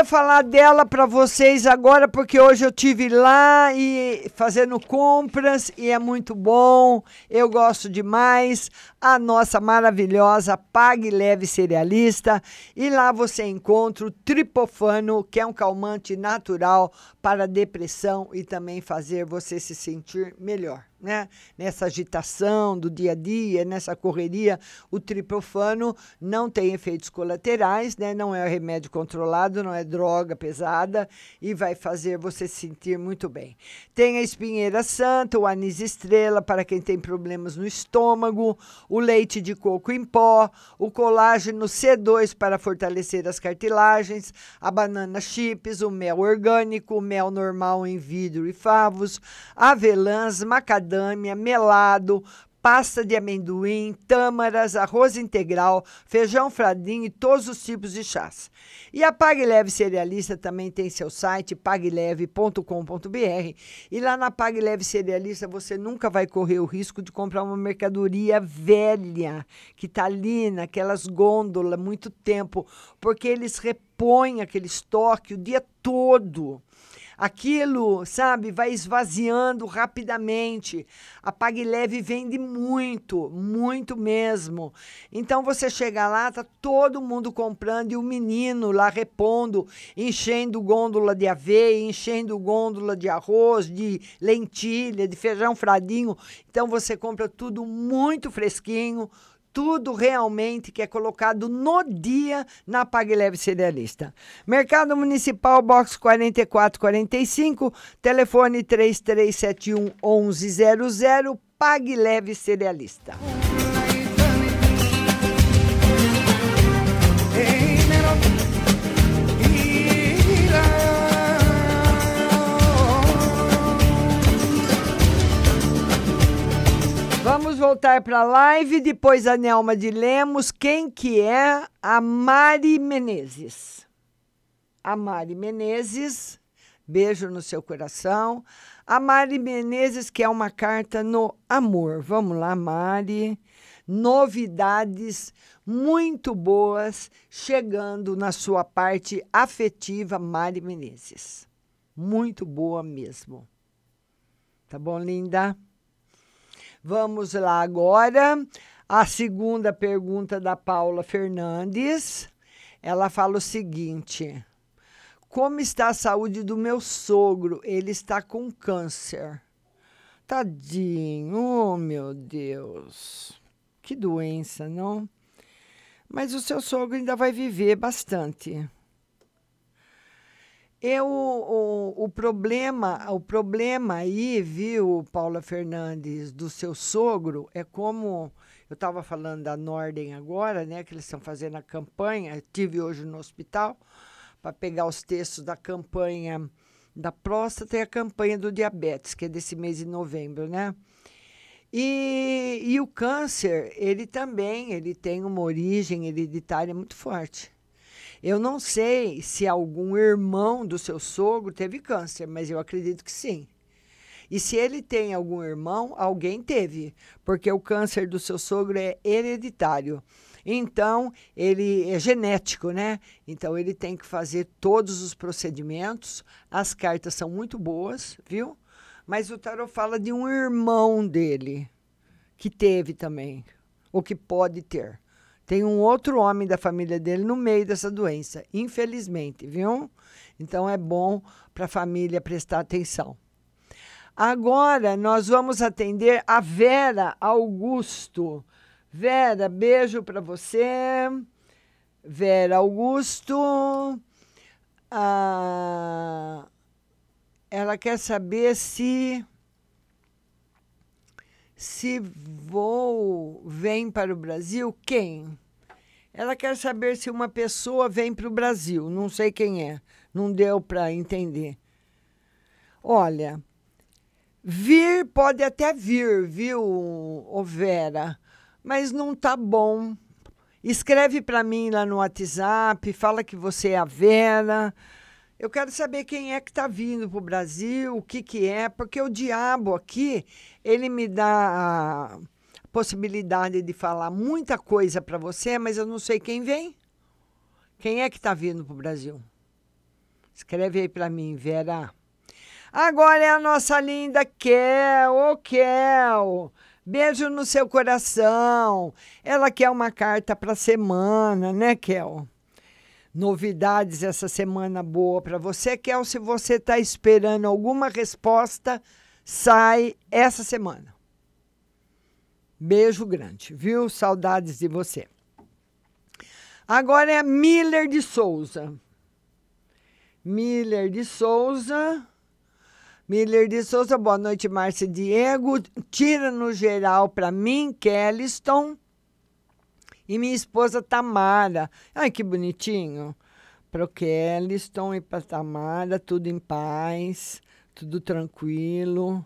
queria falar dela para vocês agora, porque hoje eu tive lá e fazendo compras e é muito bom. Eu gosto demais a nossa maravilhosa Pague Leve Cerealista. E lá você encontra o tripofano, que é um calmante natural para depressão e também fazer você se sentir melhor né? Nessa agitação do dia a dia, nessa correria, o tripofano não tem efeitos colaterais, né? Não é remédio controlado, não é droga pesada e vai fazer você se sentir muito bem. Tem a espinheira santa, o anis estrela para quem tem problemas no estômago, o leite de coco em pó, o colágeno C2 para fortalecer as cartilagens, a banana chips, o mel orgânico, o mel normal em vidro e favos, avelãs, macadâmia macadâmia, melado, pasta de amendoim, tâmaras, arroz integral, feijão fradinho e todos os tipos de chás. E a Pague Leve Cerealista também tem seu site, pagleve.com.br. E lá na Pague Leve Cerealista você nunca vai correr o risco de comprar uma mercadoria velha, que está ali naquelas gôndolas muito tempo, porque eles repõem aquele estoque o dia todo aquilo, sabe, vai esvaziando rapidamente. A Pague Leve vende muito, muito mesmo. Então você chega lá, tá todo mundo comprando e o menino lá repondo, enchendo gôndola de aveia, enchendo gôndola de arroz, de lentilha, de feijão fradinho. Então você compra tudo muito fresquinho, tudo realmente que é colocado no dia na Pague Leve Cerealista. Mercado Municipal, box 4445, telefone 3371 1100, Pague Leve Cerealista. Voltar para a live, depois a Nelma de Lemos. Quem que é a Mari Menezes? A Mari Menezes, beijo no seu coração. A Mari Menezes, que é uma carta no amor. Vamos lá, Mari. Novidades muito boas chegando na sua parte afetiva, Mari Menezes. Muito boa mesmo. Tá bom, linda? Vamos lá agora. A segunda pergunta da Paula Fernandes. Ela fala o seguinte: Como está a saúde do meu sogro? Ele está com câncer. Tadinho, oh meu Deus. Que doença, não? Mas o seu sogro ainda vai viver bastante. Eu, o, o, problema, o problema aí, viu, Paula Fernandes, do seu sogro, é como eu estava falando da Norden agora, né? Que eles estão fazendo a campanha. Tive hoje no hospital para pegar os textos da campanha da próstata e a campanha do diabetes, que é desse mês de novembro, né? E, e o câncer, ele também, ele tem uma origem hereditária muito forte. Eu não sei se algum irmão do seu sogro teve câncer, mas eu acredito que sim. E se ele tem algum irmão, alguém teve, porque o câncer do seu sogro é hereditário. Então, ele é genético, né? Então, ele tem que fazer todos os procedimentos. As cartas são muito boas, viu? Mas o tarot fala de um irmão dele que teve também, ou que pode ter. Tem um outro homem da família dele no meio dessa doença, infelizmente, viu? Então é bom para a família prestar atenção. Agora nós vamos atender a Vera Augusto. Vera, beijo para você. Vera Augusto. Ah, ela quer saber se se vou vem para o Brasil, quem? Ela quer saber se uma pessoa vem para o Brasil. Não sei quem é. Não deu para entender. Olha, vir pode até vir, viu, ô Vera? Mas não tá bom. Escreve para mim lá no WhatsApp, fala que você é a Vera. Eu quero saber quem é que está vindo para o Brasil, o que, que é, porque o diabo aqui, ele me dá possibilidade de falar muita coisa para você, mas eu não sei quem vem. Quem é que está vindo para o Brasil? Escreve aí para mim, Vera. Agora é a nossa linda Kel. Ô, Kel. Beijo no seu coração. Ela quer uma carta para semana, né, Kel? novidades essa semana boa para você, Kel. Se você está esperando alguma resposta, sai essa semana. Beijo grande, viu? Saudades de você. Agora é Miller de Souza. Miller de Souza. Miller de Souza, boa noite, Márcia Diego. Tira no geral para mim, Kelliston e minha esposa Tamara. Ai, que bonitinho. Para o Kelliston e para Tamara, tudo em paz, tudo tranquilo.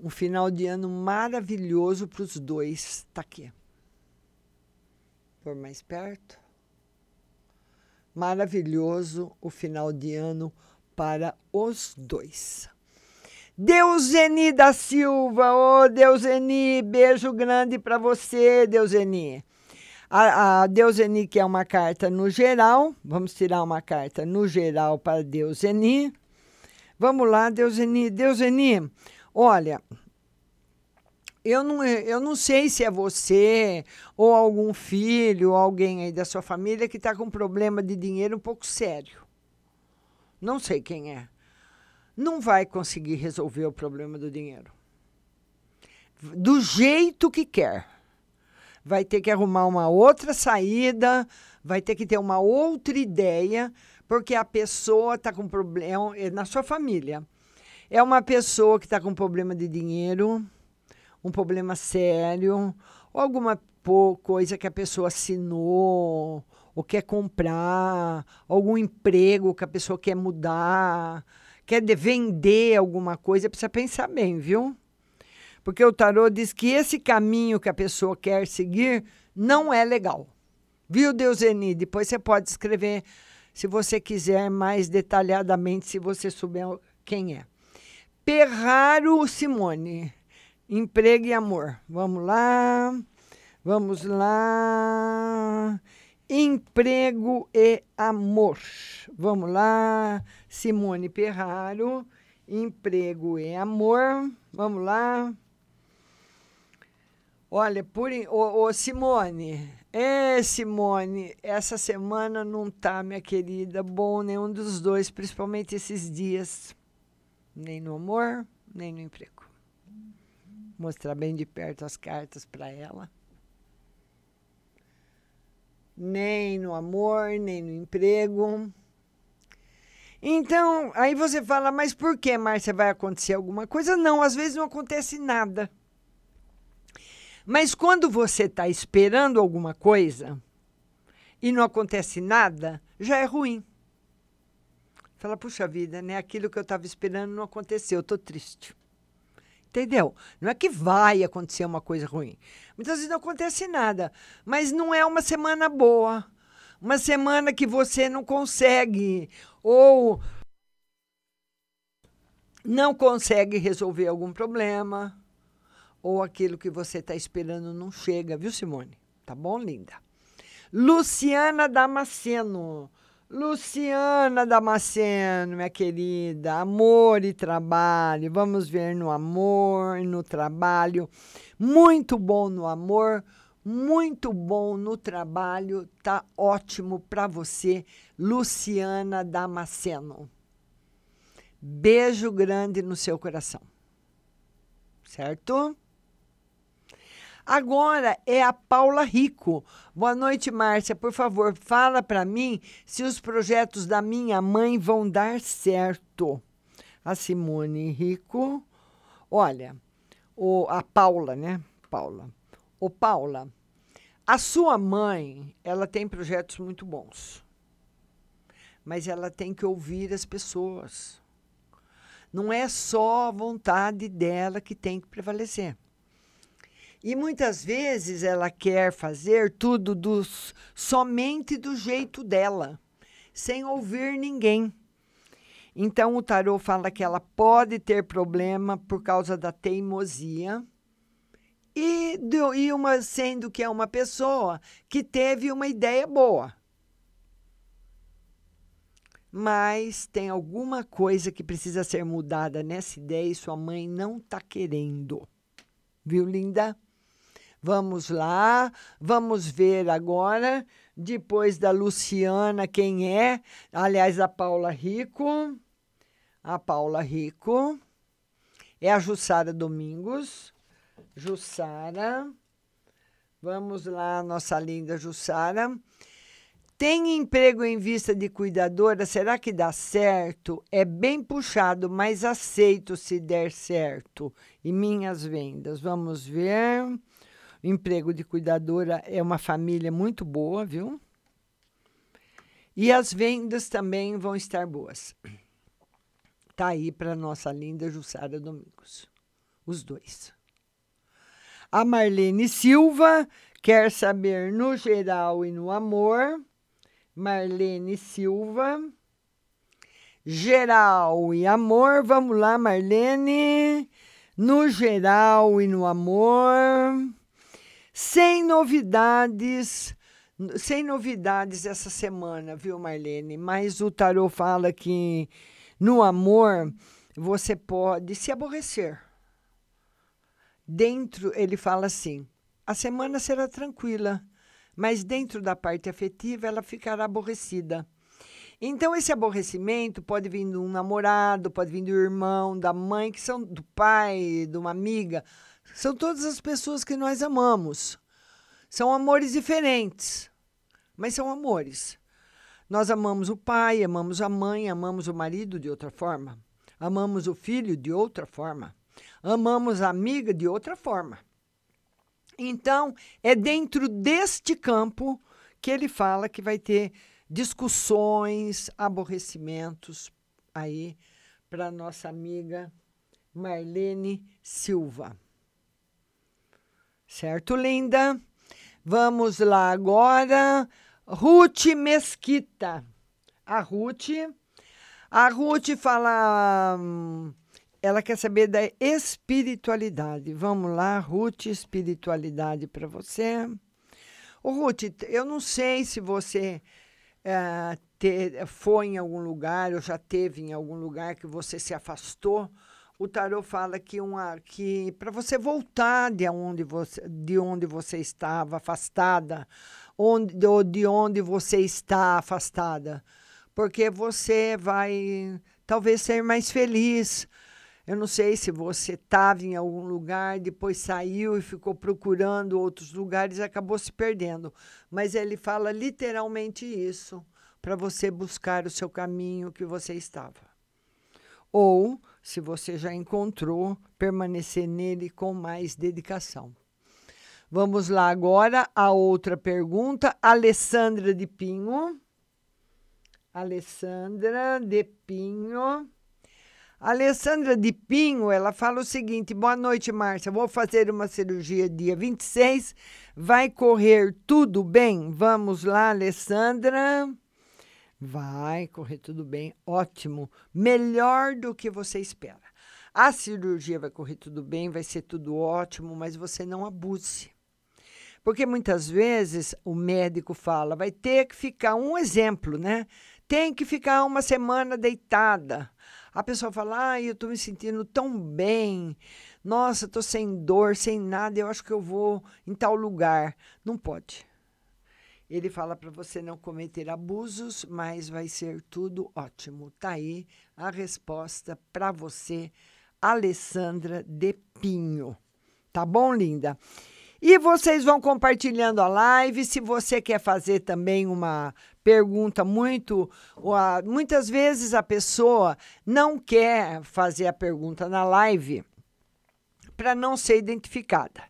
Um final de ano maravilhoso para os dois. Está aqui. Por mais perto. Maravilhoso o final de ano para os dois. Deuseni da Silva, ô oh, Deuseni, beijo grande para você, Deuseni. A, a Deuseni que é uma carta no geral. Vamos tirar uma carta no geral para Deuseni. Vamos lá, Deuseni. Deuseni, olha, eu não, eu não sei se é você ou algum filho ou alguém aí da sua família que está com problema de dinheiro um pouco sério. Não sei quem é. Não vai conseguir resolver o problema do dinheiro. Do jeito que quer vai ter que arrumar uma outra saída, vai ter que ter uma outra ideia, porque a pessoa está com problema é na sua família. É uma pessoa que está com problema de dinheiro, um problema sério, ou alguma coisa que a pessoa assinou, ou quer comprar, algum emprego que a pessoa quer mudar, quer vender alguma coisa, precisa pensar bem, viu? Porque o tarô diz que esse caminho que a pessoa quer seguir não é legal. Viu, Deuseni? Depois você pode escrever, se você quiser, mais detalhadamente, se você souber quem é. Perraro Simone. Emprego e amor. Vamos lá. Vamos lá. Emprego e amor. Vamos lá. Simone Perraro. Emprego e amor. Vamos lá. Olha, por ô, Simone, é Simone, essa semana não tá, minha querida, bom nenhum dos dois, principalmente esses dias, nem no amor, nem no emprego. Mostrar bem de perto as cartas para ela. Nem no amor, nem no emprego. Então, aí você fala, mas por que, Márcia, vai acontecer alguma coisa? Não, às vezes não acontece nada. Mas quando você está esperando alguma coisa e não acontece nada, já é ruim. Fala, puxa vida, né? Aquilo que eu estava esperando não aconteceu, estou triste. Entendeu? Não é que vai acontecer uma coisa ruim. Muitas vezes não acontece nada, mas não é uma semana boa. Uma semana que você não consegue ou não consegue resolver algum problema ou aquilo que você está esperando não chega, viu, Simone? Tá bom, linda? Luciana Damasceno. Luciana Damasceno, minha querida, amor e trabalho. Vamos ver no amor, no trabalho. Muito bom no amor, muito bom no trabalho. Tá ótimo para você, Luciana Damasceno. Beijo grande no seu coração. Certo? Agora é a Paula Rico. Boa noite, Márcia. Por favor, fala para mim se os projetos da minha mãe vão dar certo. A Simone Rico. Olha, o, a Paula, né? Paula. Ô, Paula, a sua mãe, ela tem projetos muito bons. Mas ela tem que ouvir as pessoas. Não é só a vontade dela que tem que prevalecer. E muitas vezes ela quer fazer tudo dos, somente do jeito dela, sem ouvir ninguém. Então o tarô fala que ela pode ter problema por causa da teimosia. E, e uma sendo que é uma pessoa que teve uma ideia boa. Mas tem alguma coisa que precisa ser mudada nessa ideia e sua mãe não está querendo. Viu, linda? Vamos lá, vamos ver agora, depois da Luciana, quem é? Aliás, a Paula Rico. A Paula Rico. É a Jussara Domingos. Jussara. Vamos lá, nossa linda Jussara. Tem emprego em vista de cuidadora? Será que dá certo? É bem puxado, mas aceito se der certo. E minhas vendas? Vamos ver. O emprego de cuidadora é uma família muito boa, viu? E as vendas também vão estar boas. Tá aí para nossa linda Jussara Domingos. Os dois. A Marlene Silva quer saber no geral e no amor. Marlene Silva. Geral e amor. Vamos lá, Marlene. No geral e no amor sem novidades, sem novidades essa semana, viu, Marlene? Mas o tarô fala que no amor você pode se aborrecer. Dentro, ele fala assim: a semana será tranquila, mas dentro da parte afetiva ela ficará aborrecida. Então, esse aborrecimento pode vir de um namorado, pode vir do irmão, da mãe, que são do pai, de uma amiga. São todas as pessoas que nós amamos. São amores diferentes, mas são amores. Nós amamos o pai, amamos a mãe, amamos o marido de outra forma, amamos o filho de outra forma, amamos a amiga de outra forma. Então, é dentro deste campo que ele fala que vai ter discussões, aborrecimentos aí para nossa amiga Marlene Silva. Certo, linda? Vamos lá agora. Ruth Mesquita. A Ruth. A Ruth fala. Ela quer saber da espiritualidade. Vamos lá, Ruth, espiritualidade para você. Ô, Ruth, eu não sei se você é, foi em algum lugar ou já teve em algum lugar que você se afastou o tarot fala que, uma, que para você voltar de onde você, de onde você estava afastada, onde, de onde você está afastada, porque você vai talvez ser mais feliz. Eu não sei se você estava em algum lugar, depois saiu e ficou procurando outros lugares acabou se perdendo. Mas ele fala literalmente isso, para você buscar o seu caminho que você estava. Ou se você já encontrou, permanecer nele com mais dedicação. Vamos lá agora a outra pergunta. Alessandra de Pinho. Alessandra de Pinho. Alessandra de Pinho, ela fala o seguinte: Boa noite, Márcia. Vou fazer uma cirurgia dia 26. Vai correr tudo bem? Vamos lá, Alessandra. Vai correr tudo bem, ótimo, melhor do que você espera. A cirurgia vai correr tudo bem, vai ser tudo ótimo, mas você não abuse. Porque muitas vezes o médico fala, vai ter que ficar um exemplo, né? Tem que ficar uma semana deitada. A pessoa fala, ah, eu estou me sentindo tão bem. Nossa, estou sem dor, sem nada, eu acho que eu vou em tal lugar. Não pode. Ele fala para você não cometer abusos, mas vai ser tudo ótimo. Tá aí a resposta para você, Alessandra de Pinho. Tá bom, linda? E vocês vão compartilhando a live. Se você quer fazer também uma pergunta muito. Muitas vezes a pessoa não quer fazer a pergunta na live para não ser identificada.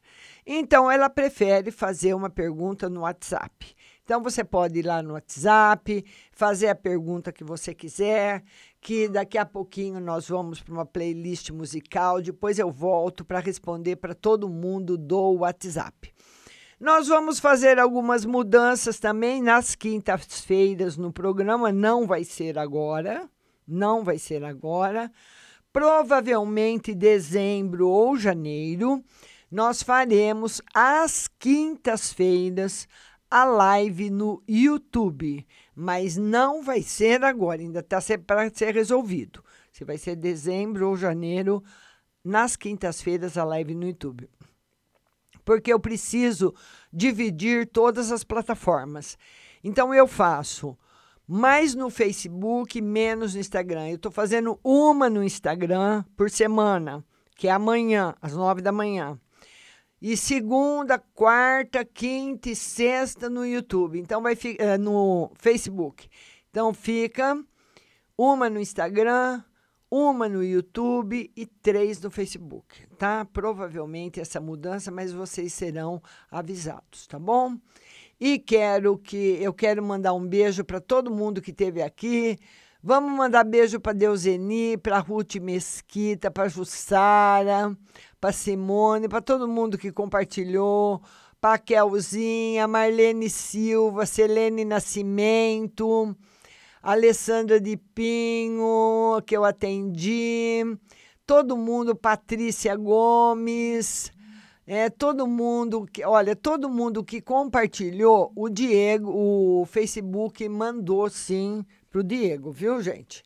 Então, ela prefere fazer uma pergunta no WhatsApp. Então, você pode ir lá no WhatsApp, fazer a pergunta que você quiser, que daqui a pouquinho nós vamos para uma playlist musical. Depois eu volto para responder para todo mundo do WhatsApp. Nós vamos fazer algumas mudanças também nas quintas-feiras no programa. Não vai ser agora, não vai ser agora. Provavelmente dezembro ou janeiro nós faremos às quintas-feiras a live no YouTube, mas não vai ser agora, ainda está para ser resolvido. Se vai ser dezembro ou janeiro, nas quintas-feiras a live no YouTube. Porque eu preciso dividir todas as plataformas. Então eu faço mais no Facebook, menos no Instagram. Eu estou fazendo uma no Instagram por semana, que é amanhã, às nove da manhã. E segunda, quarta, quinta e sexta no YouTube. Então vai ficar eh, no Facebook. Então fica uma no Instagram, uma no YouTube e três no Facebook, tá? Provavelmente essa mudança, mas vocês serão avisados, tá bom? E quero que eu quero mandar um beijo para todo mundo que esteve aqui. Vamos mandar beijo para Deuseni, para Ruth Mesquita, para Jussara, para Simone, para todo mundo que compartilhou, para Kelzinha, Marlene Silva, Selene Nascimento, Alessandra de Pinho, que eu atendi, todo mundo, Patrícia Gomes, é, todo mundo, que, olha, todo mundo que compartilhou, o Diego, o Facebook mandou sim para o Diego, viu, gente?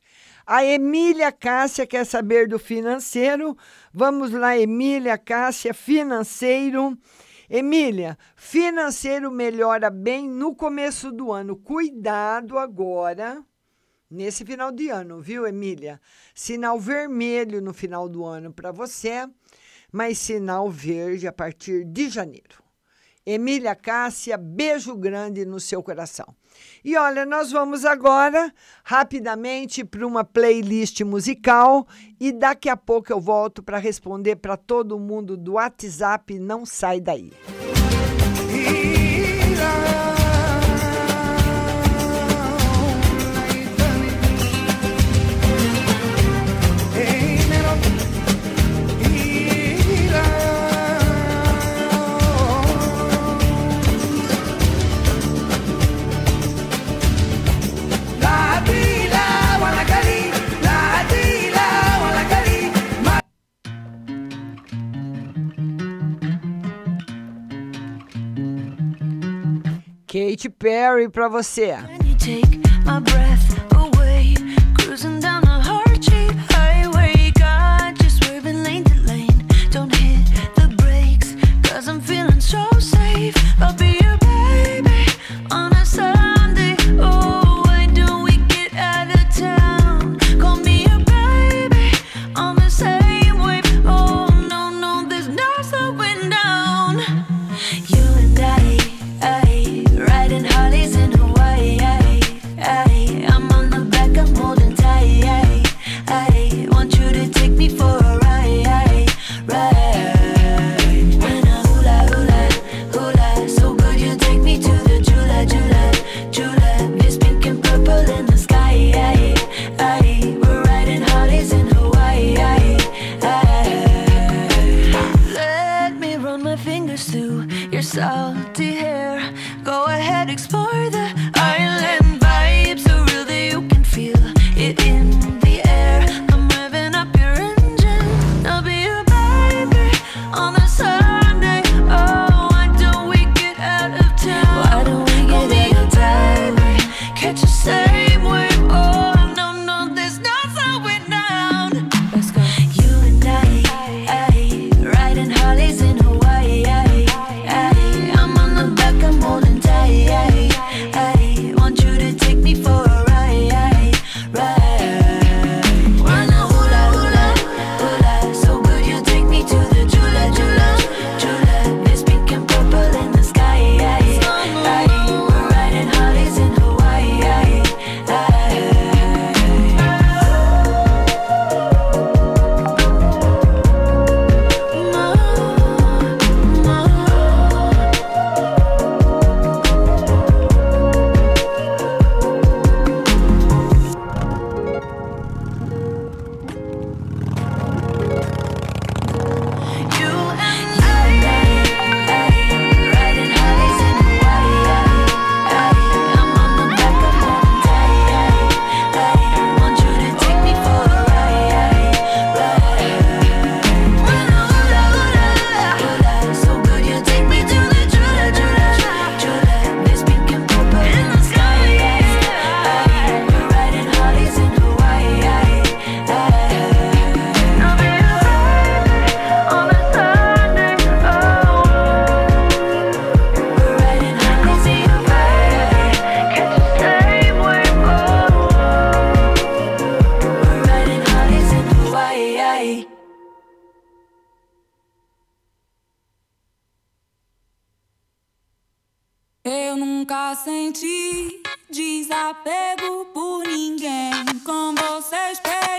A Emília Cássia quer saber do financeiro. Vamos lá, Emília Cássia, financeiro. Emília, financeiro melhora bem no começo do ano. Cuidado agora, nesse final de ano, viu, Emília? Sinal vermelho no final do ano para você, mas sinal verde a partir de janeiro. Emília Cássia, beijo grande no seu coração. E olha, nós vamos agora rapidamente para uma playlist musical e daqui a pouco eu volto para responder para todo mundo do WhatsApp. Não sai daí. Katy Perry para você. I'm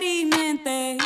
experimenté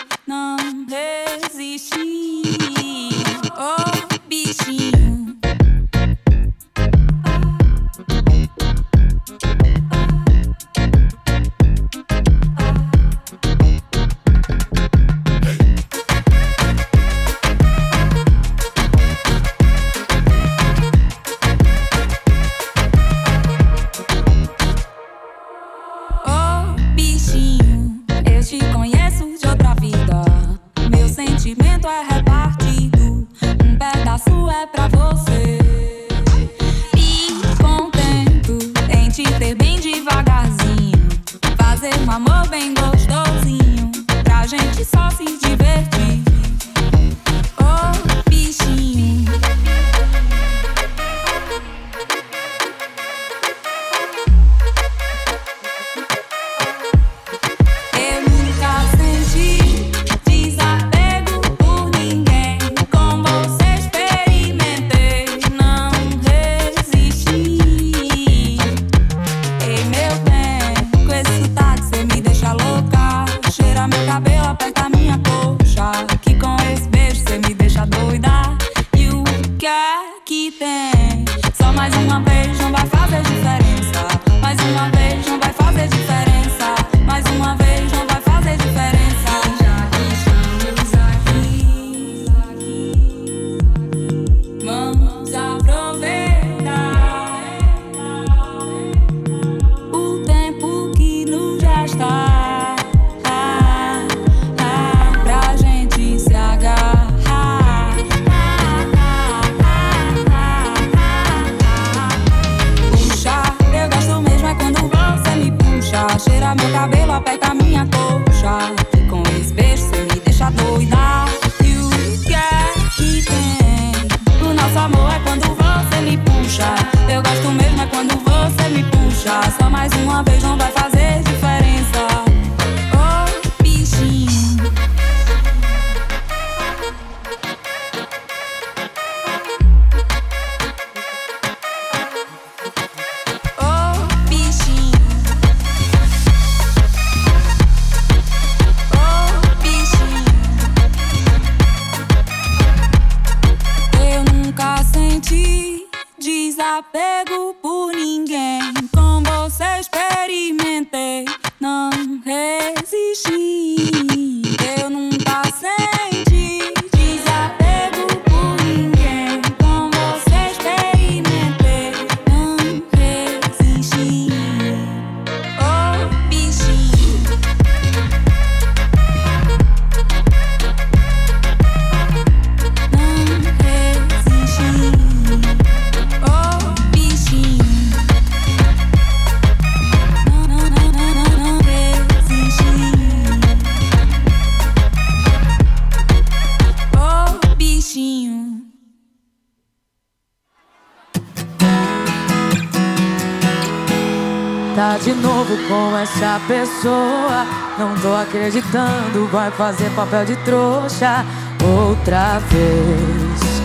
de novo com essa pessoa. Não tô acreditando, vai fazer papel de trouxa outra vez.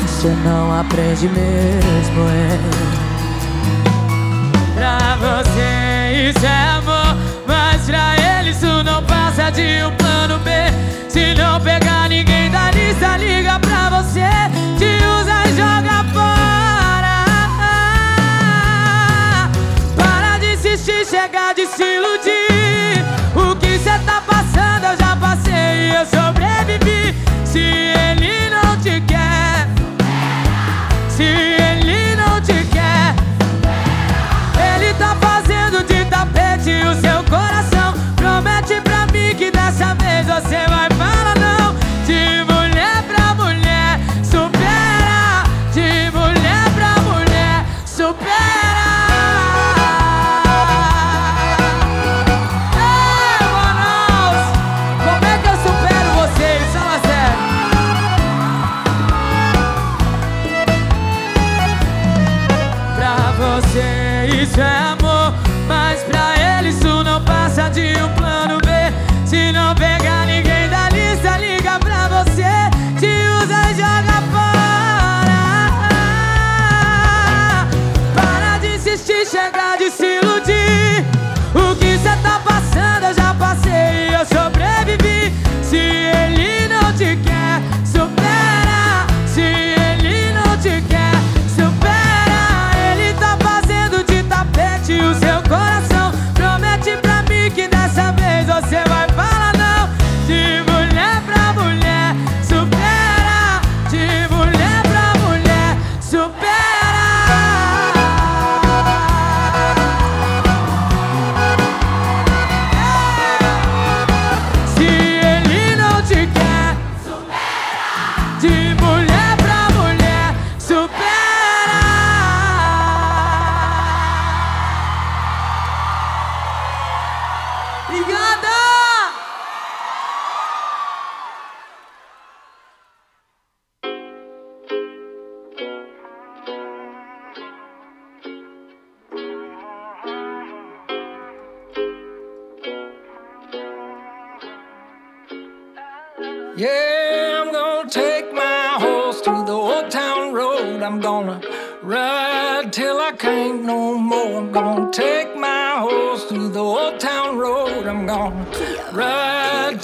Você não aprende mesmo, é? Pra você isso é amor, mas pra ele isso não passa de um plano B. Se não pegar ninguém da lista, liga pra você. chega de se iludir. O que cê tá passando eu já passei e eu sobrevivi. Se ele não te quer, se ele não te quer, ele tá fazendo de tapete o seu coração. Promete pra mim que dessa vez você vai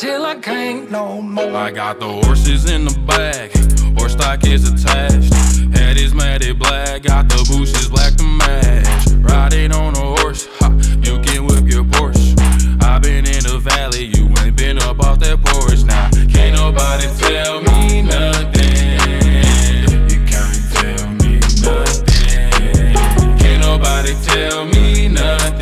till I can't no more. I got the horses in the back, horse stock is attached. Head is matted black, got the bushes black to match. Riding on a horse, ha, you can whip your Porsche. i been in the valley, you ain't been up off that porch. Now, can't nobody tell me nothing. You can't tell me nothing. Can't nobody tell me nothing.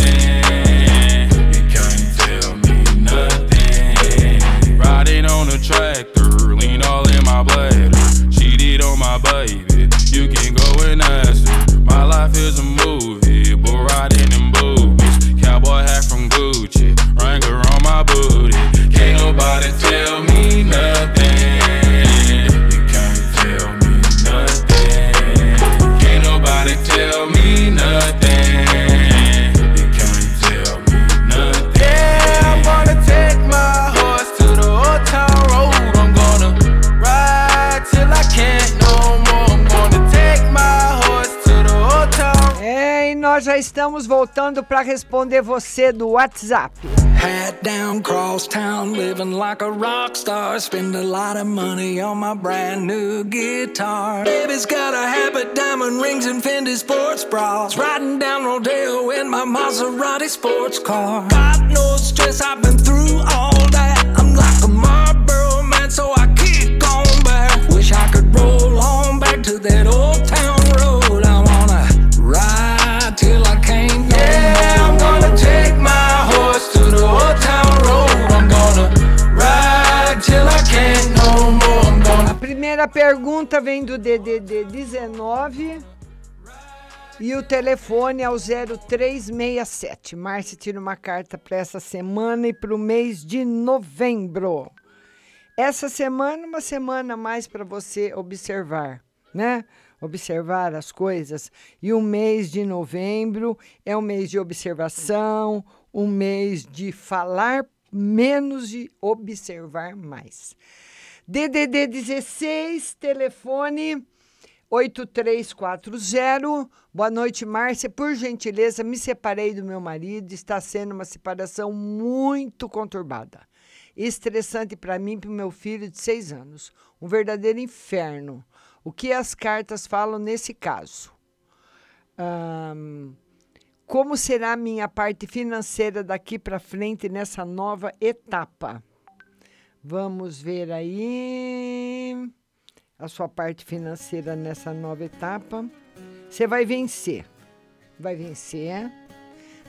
Voltando para responder você do WhatsApp. Hat down, cross town, living like a rock star. Spend a lot of money on my brand new guitar. Baby's got a habit, diamond rings, and Fendi sports bras. Riding down Rodeo in my Maserati sports car. Got no stress, I've been through all that. I'm like a primeira pergunta vem do DDD 19 e o telefone é o 0367. Márcia tira uma carta para essa semana e para o mês de novembro. Essa semana, uma semana mais para você observar, né? Observar as coisas. E o mês de novembro é um mês de observação, um mês de falar menos e observar mais. DDD 16, telefone 8340. Boa noite, Márcia. Por gentileza, me separei do meu marido. Está sendo uma separação muito conturbada. Estressante para mim e para o meu filho de seis anos. Um verdadeiro inferno. O que as cartas falam nesse caso? Ahn, como será a minha parte financeira daqui para frente nessa nova etapa? Vamos ver aí a sua parte financeira nessa nova etapa. Você vai vencer. Vai vencer.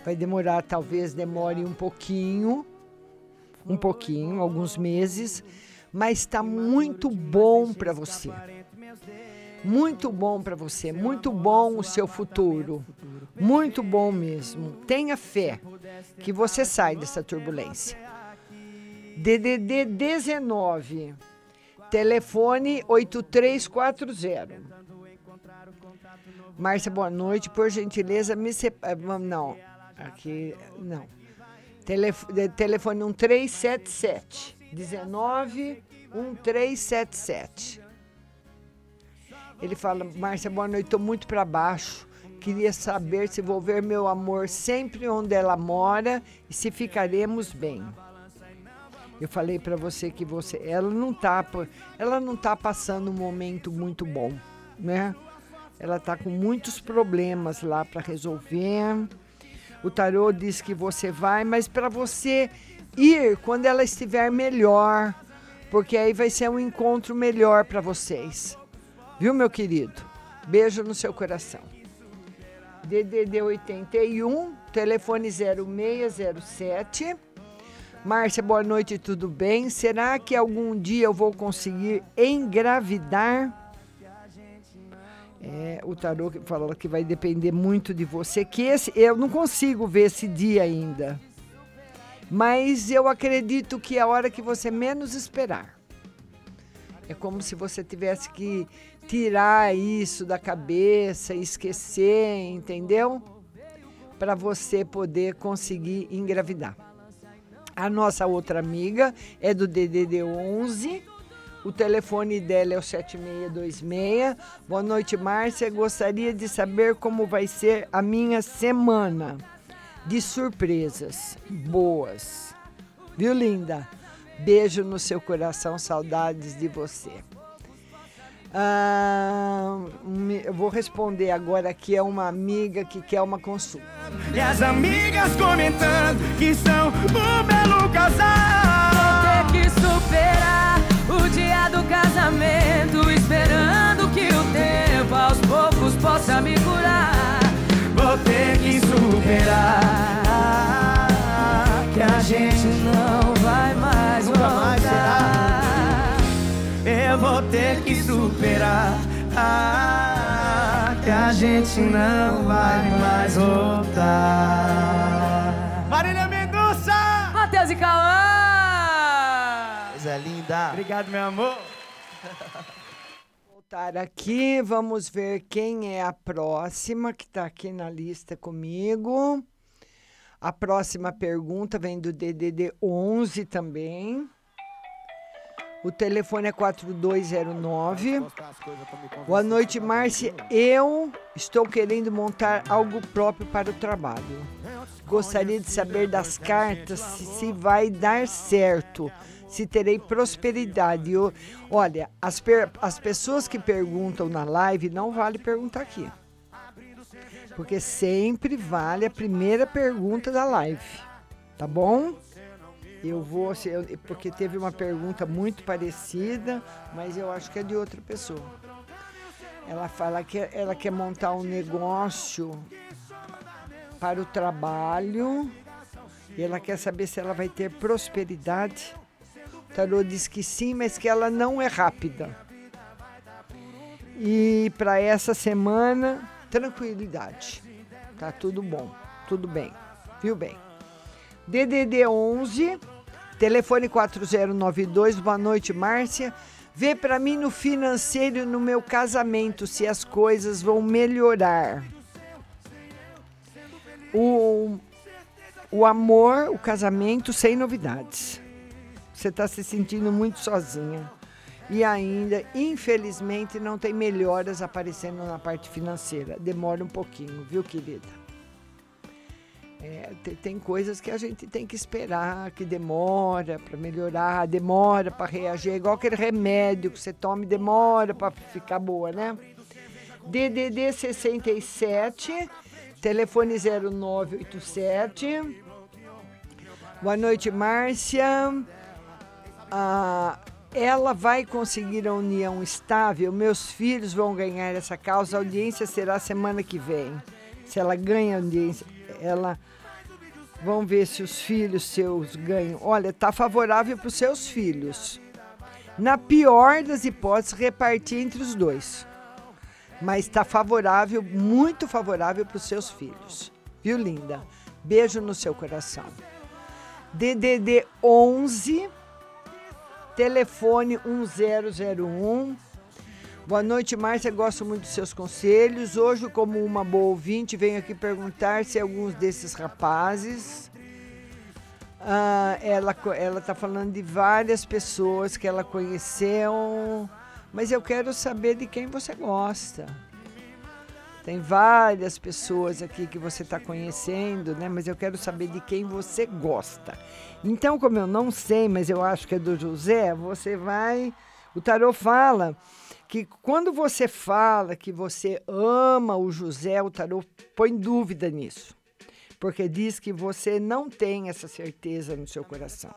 Vai demorar, talvez demore um pouquinho, um pouquinho, alguns meses, mas está muito bom para você. Muito bom para você, muito bom o seu futuro. Muito bom mesmo. Tenha fé que você sai dessa turbulência. DDD 19, telefone 8340. Márcia, boa noite. Por gentileza, me separe. Não, aqui não. Telef telefone 1377. 19 1377. Ele fala, Márcia, boa noite, estou muito para baixo. Queria saber se vou ver meu amor sempre onde ela mora e se ficaremos bem. Eu falei para você que você, ela não tá, ela não tá passando um momento muito bom, né? Ela tá com muitos problemas lá para resolver. O tarô diz que você vai, mas para você ir quando ela estiver melhor, porque aí vai ser um encontro melhor para vocês. Viu, meu querido? Beijo no seu coração. DDD 81, telefone 0607. Márcia, boa noite, tudo bem? Será que algum dia eu vou conseguir engravidar? É, o tarô falou que vai depender muito de você, que esse eu não consigo ver esse dia ainda. Mas eu acredito que é a hora que você menos esperar. É como se você tivesse que tirar isso da cabeça, esquecer, entendeu? Para você poder conseguir engravidar. A nossa outra amiga é do DDD 11. O telefone dela é o 7626. Boa noite, Márcia. Gostaria de saber como vai ser a minha semana de surpresas boas. Viu, linda? Beijo no seu coração, saudades de você. Ah, eu vou responder agora que é uma amiga que quer uma consulta. E as amigas comentando que são um belo casal. Vou ter que superar o dia do casamento, esperando que o tempo aos poucos possa me curar. Vou ter que superar que a gente não vai mais voltar. Eu vou ter que superar que a gente não vai mais voltar. Marília Mendonça! Matheus e Cauã! Coisa linda. Obrigado, meu amor. Voltar aqui, vamos ver quem é a próxima que está aqui na lista comigo. A próxima pergunta vem do DDD 11 também. O telefone é 4209. Boa noite, Márcia. Eu estou querendo montar algo próprio para o trabalho. Gostaria de saber das cartas se, se vai dar certo, se terei prosperidade. Eu, olha, as, per, as pessoas que perguntam na live não vale perguntar aqui. Porque sempre vale a primeira pergunta da live. Tá bom? Eu vou, porque teve uma pergunta muito parecida, mas eu acho que é de outra pessoa. Ela fala que ela quer montar um negócio para o trabalho. E ela quer saber se ela vai ter prosperidade. O tarô diz que sim, mas que ela não é rápida. E para essa semana, tranquilidade. Tá tudo bom, tudo bem. Viu bem? DDD 11, telefone 4092. Boa noite, Márcia. Vê para mim no financeiro no meu casamento se as coisas vão melhorar. O, o amor, o casamento sem novidades. Você está se sentindo muito sozinha. E ainda, infelizmente, não tem melhoras aparecendo na parte financeira. Demora um pouquinho, viu, querida? É, tem, tem, coisas que a gente tem que esperar, que demora para melhorar, demora para reagir, é igual aquele remédio que você toma e demora para ficar boa, né? DDD 67, telefone 0987. Boa noite, Márcia. Ah, ela vai conseguir a união estável, meus filhos vão ganhar essa causa, a audiência será semana que vem. Se ela ganha audiência, ela Vamos ver se os filhos seus ganham. Olha, tá favorável para os seus filhos. Na pior das hipóteses, repartir entre os dois. Mas está favorável, muito favorável para os seus filhos. Viu, linda? Beijo no seu coração. DDD 11, telefone 1001 Boa noite, Márcia. Gosto muito dos seus conselhos. Hoje, como uma boa ouvinte, venho aqui perguntar se alguns desses rapazes. Ah, ela ela está falando de várias pessoas que ela conheceu, mas eu quero saber de quem você gosta. Tem várias pessoas aqui que você está conhecendo, né? Mas eu quero saber de quem você gosta. Então, como eu não sei, mas eu acho que é do José, você vai. O tarô fala que quando você fala que você ama o José, o tarô põe dúvida nisso. porque diz que você não tem essa certeza no seu coração.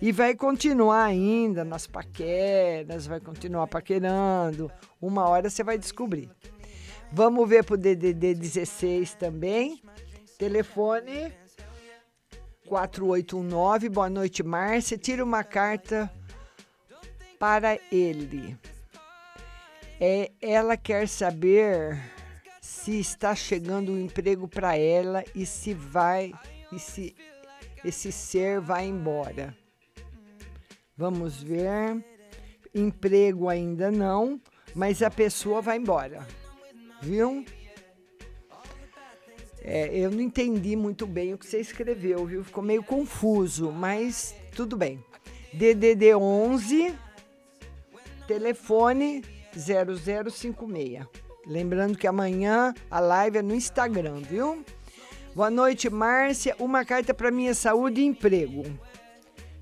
E vai continuar ainda nas paqueras, vai continuar paquerando. Uma hora você vai descobrir. Vamos ver pro DDD 16 também. Telefone 4819. Boa noite, Márcia. Tira uma carta para ele. É, ela quer saber se está chegando um emprego para ela e se vai e se esse ser vai embora. Vamos ver. Emprego ainda não, mas a pessoa vai embora. Viu? É, eu não entendi muito bem o que você escreveu, viu? Ficou meio confuso, mas tudo bem. DDD 11 telefone 0056. Lembrando que amanhã a live é no Instagram, viu? Boa noite, Márcia. Uma carta para minha saúde e emprego.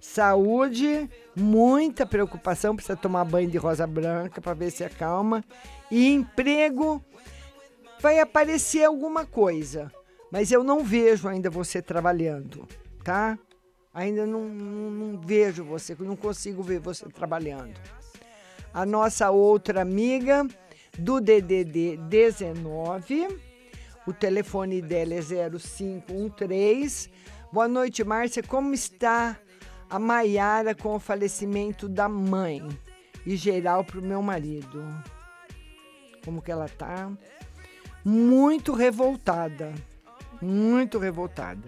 Saúde, muita preocupação, precisa tomar banho de rosa branca para ver se acalma. E emprego, vai aparecer alguma coisa, mas eu não vejo ainda você trabalhando, tá? Ainda não, não, não vejo você, não consigo ver você trabalhando. A nossa outra amiga do DDD 19. O telefone dela é 0513. Boa noite, Márcia. Como está a Maiara com o falecimento da mãe? E geral para o meu marido. Como que ela tá? Muito revoltada. Muito revoltada.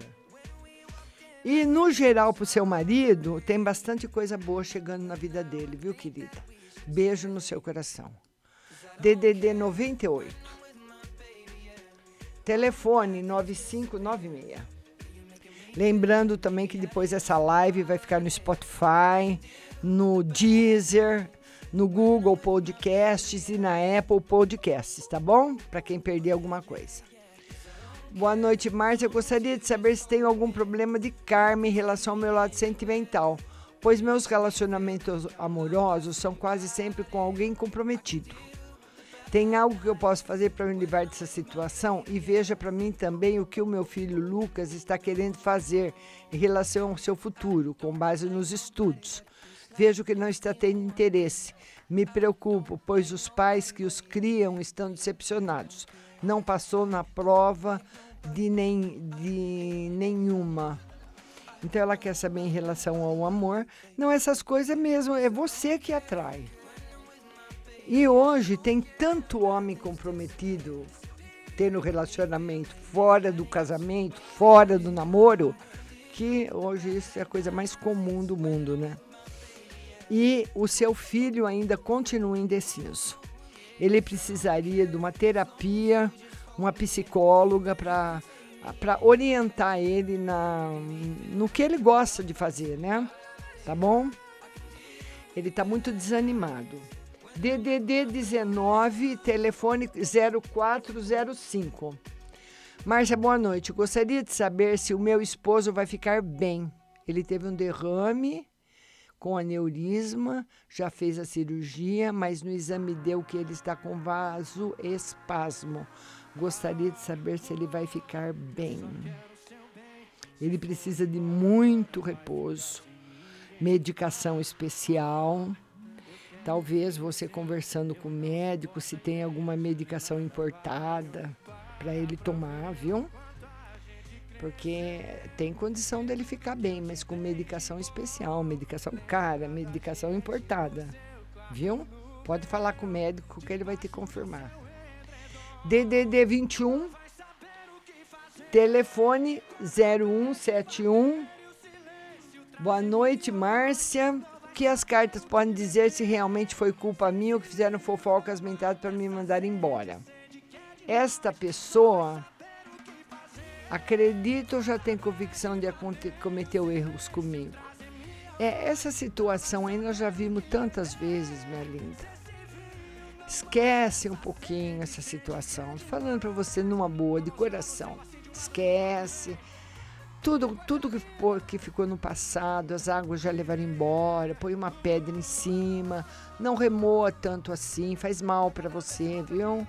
E no geral para o seu marido, tem bastante coisa boa chegando na vida dele, viu, querida? Beijo no seu coração. DDD 98. Telefone 9596. Lembrando também que depois essa live vai ficar no Spotify, no Deezer, no Google Podcasts e na Apple Podcasts, tá bom? Para quem perder alguma coisa. Boa noite, Márcia. Eu gostaria de saber se tenho algum problema de karma em relação ao meu lado sentimental, pois meus relacionamentos amorosos são quase sempre com alguém comprometido. Tem algo que eu posso fazer para me livrar dessa situação? E veja para mim também o que o meu filho Lucas está querendo fazer em relação ao seu futuro, com base nos estudos. Vejo que não está tendo interesse. Me preocupo, pois os pais que os criam estão decepcionados. Não passou na prova de, nem, de nenhuma. Então ela quer saber em relação ao amor. Não, essas coisas mesmo, é você que atrai. E hoje tem tanto homem comprometido tendo relacionamento fora do casamento, fora do namoro, que hoje isso é a coisa mais comum do mundo, né? E o seu filho ainda continua indeciso. Ele precisaria de uma terapia, uma psicóloga para para orientar ele na, no que ele gosta de fazer, né? Tá bom? Ele está muito desanimado. DDD 19, telefone 0405. Márcia, boa noite. Gostaria de saber se o meu esposo vai ficar bem. Ele teve um derrame com aneurisma, já fez a cirurgia, mas no exame deu que ele está com vasoespasmo. Gostaria de saber se ele vai ficar bem. Ele precisa de muito repouso, medicação especial Talvez você conversando com o médico se tem alguma medicação importada para ele tomar, viu? Porque tem condição dele ficar bem, mas com medicação especial, medicação cara, medicação importada, viu? Pode falar com o médico que ele vai te confirmar. DDD 21 telefone 0171 Boa noite, Márcia que as cartas podem dizer se realmente foi culpa minha ou que fizeram fofocas mentadas para me mandar embora. Esta pessoa, acredito ou já tem convicção de cometer erros comigo. É, essa situação aí nós já vimos tantas vezes, minha linda. Esquece um pouquinho essa situação. Tô falando para você numa boa, de coração. Esquece tudo, tudo que, que ficou no passado, as águas já levaram embora, põe uma pedra em cima, não remoa tanto assim, faz mal para você, viu?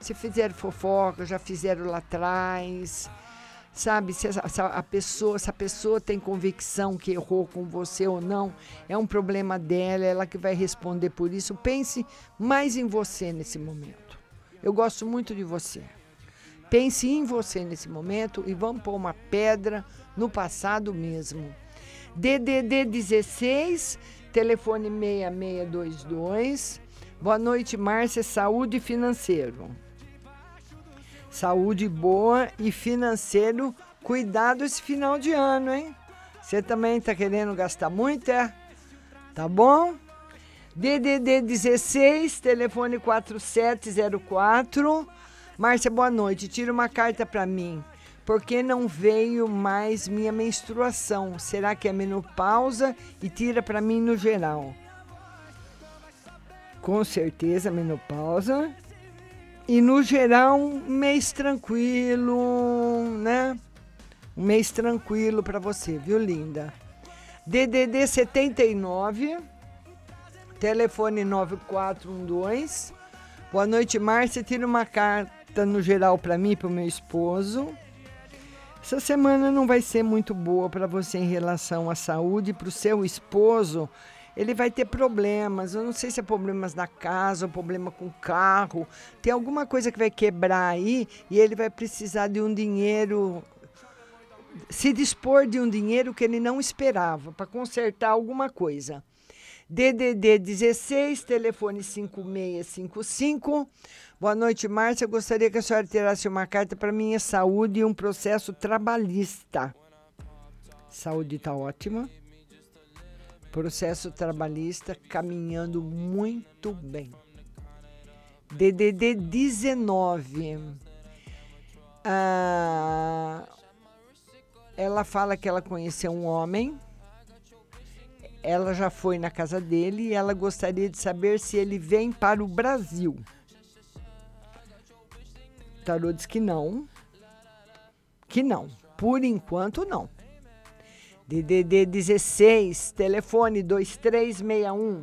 Se fizeram fofoca, já fizeram lá atrás. Sabe, se essa- a pessoa, se a pessoa tem convicção que errou com você ou não, é um problema dela, ela que vai responder por isso. Pense mais em você nesse momento. Eu gosto muito de você. Pense em você nesse momento e vamos pôr uma pedra no passado mesmo. DDD 16, telefone 6622. Boa noite, Márcia. Saúde financeiro. Saúde boa e financeiro. Cuidado esse final de ano, hein? Você também tá querendo gastar muito, é? Tá bom? DDD 16, telefone 4704. Márcia, boa noite. Tira uma carta para mim. Por que não veio mais minha menstruação? Será que é menopausa? E tira para mim no geral. Com certeza, menopausa. E no geral, um mês tranquilo, né? Um mês tranquilo para você, viu, linda? DDD 79, telefone 9412. Boa noite, Márcia. Tira uma carta no geral para mim para o meu esposo. Essa semana não vai ser muito boa para você em relação à saúde, para o seu esposo. Ele vai ter problemas. Eu não sei se é problemas na casa ou problema com o carro. Tem alguma coisa que vai quebrar aí e ele vai precisar de um dinheiro se dispor de um dinheiro que ele não esperava para consertar alguma coisa. DDD 16, telefone 5655. Boa noite, Márcia. Gostaria que a senhora tirasse uma carta para minha saúde e um processo trabalhista. Saúde está ótima. Processo trabalhista caminhando muito bem. DDD 19. Ah, ela fala que ela conheceu um homem. Ela já foi na casa dele e ela gostaria de saber se ele vem para o Brasil. O tarô diz que não. Que não. Por enquanto, não. DDD 16, telefone 2361.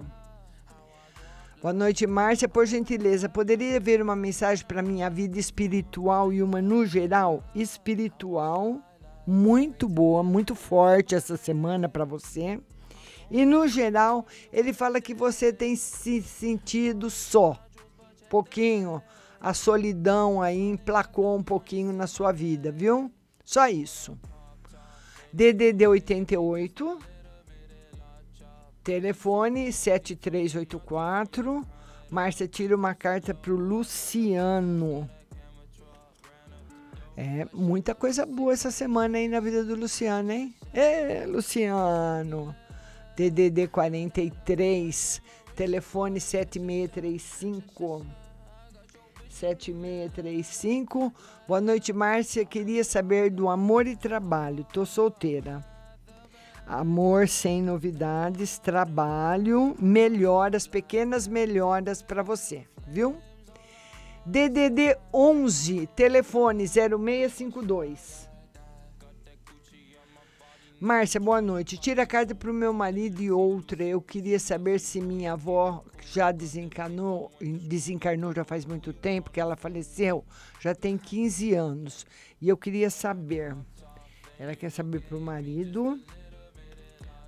Boa noite, Márcia. Por gentileza, poderia ver uma mensagem para minha vida espiritual e uma no geral? Espiritual, muito boa, muito forte essa semana para você. E no geral, ele fala que você tem se sentido só. Pouquinho, a solidão aí emplacou um pouquinho na sua vida, viu? Só isso. DDD 88, telefone 7384. Márcia, tira uma carta para o Luciano. É, muita coisa boa essa semana aí na vida do Luciano, hein? É, Luciano. DDD 43, telefone 7635. 7635. Boa noite, Márcia. Queria saber do amor e trabalho. Tô solteira. Amor sem novidades, trabalho, melhoras, pequenas melhoras para você, viu? DDD 11, telefone 0652. Márcia, boa noite. Tira a carta para o meu marido e outra. Eu queria saber se minha avó já desencarnou, desencarnou já faz muito tempo, que ela faleceu, já tem 15 anos. E eu queria saber. Ela quer saber para o marido.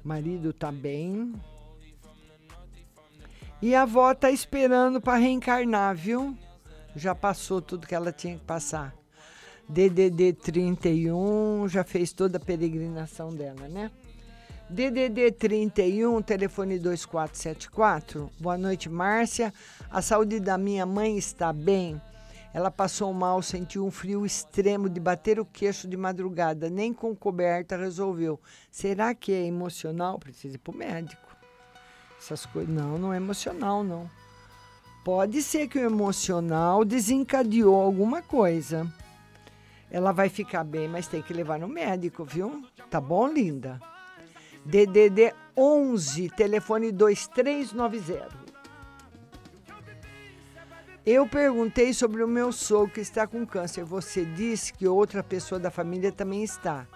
Marido tá bem. E a avó tá esperando para reencarnar, viu? Já passou tudo que ela tinha que passar. DDD 31, já fez toda a peregrinação dela, né? DDD 31, telefone 2474. Boa noite, Márcia. A saúde da minha mãe está bem. Ela passou mal, sentiu um frio extremo de bater o queixo de madrugada, nem com coberta resolveu. Será que é emocional? Precisa ir para o médico. Essas coisas. Não, não é emocional, não. Pode ser que o emocional desencadeou alguma coisa. Ela vai ficar bem, mas tem que levar no médico, viu? Tá bom, linda? DDD 11, telefone 2390. Eu perguntei sobre o meu sogro que está com câncer. Você disse que outra pessoa da família também está.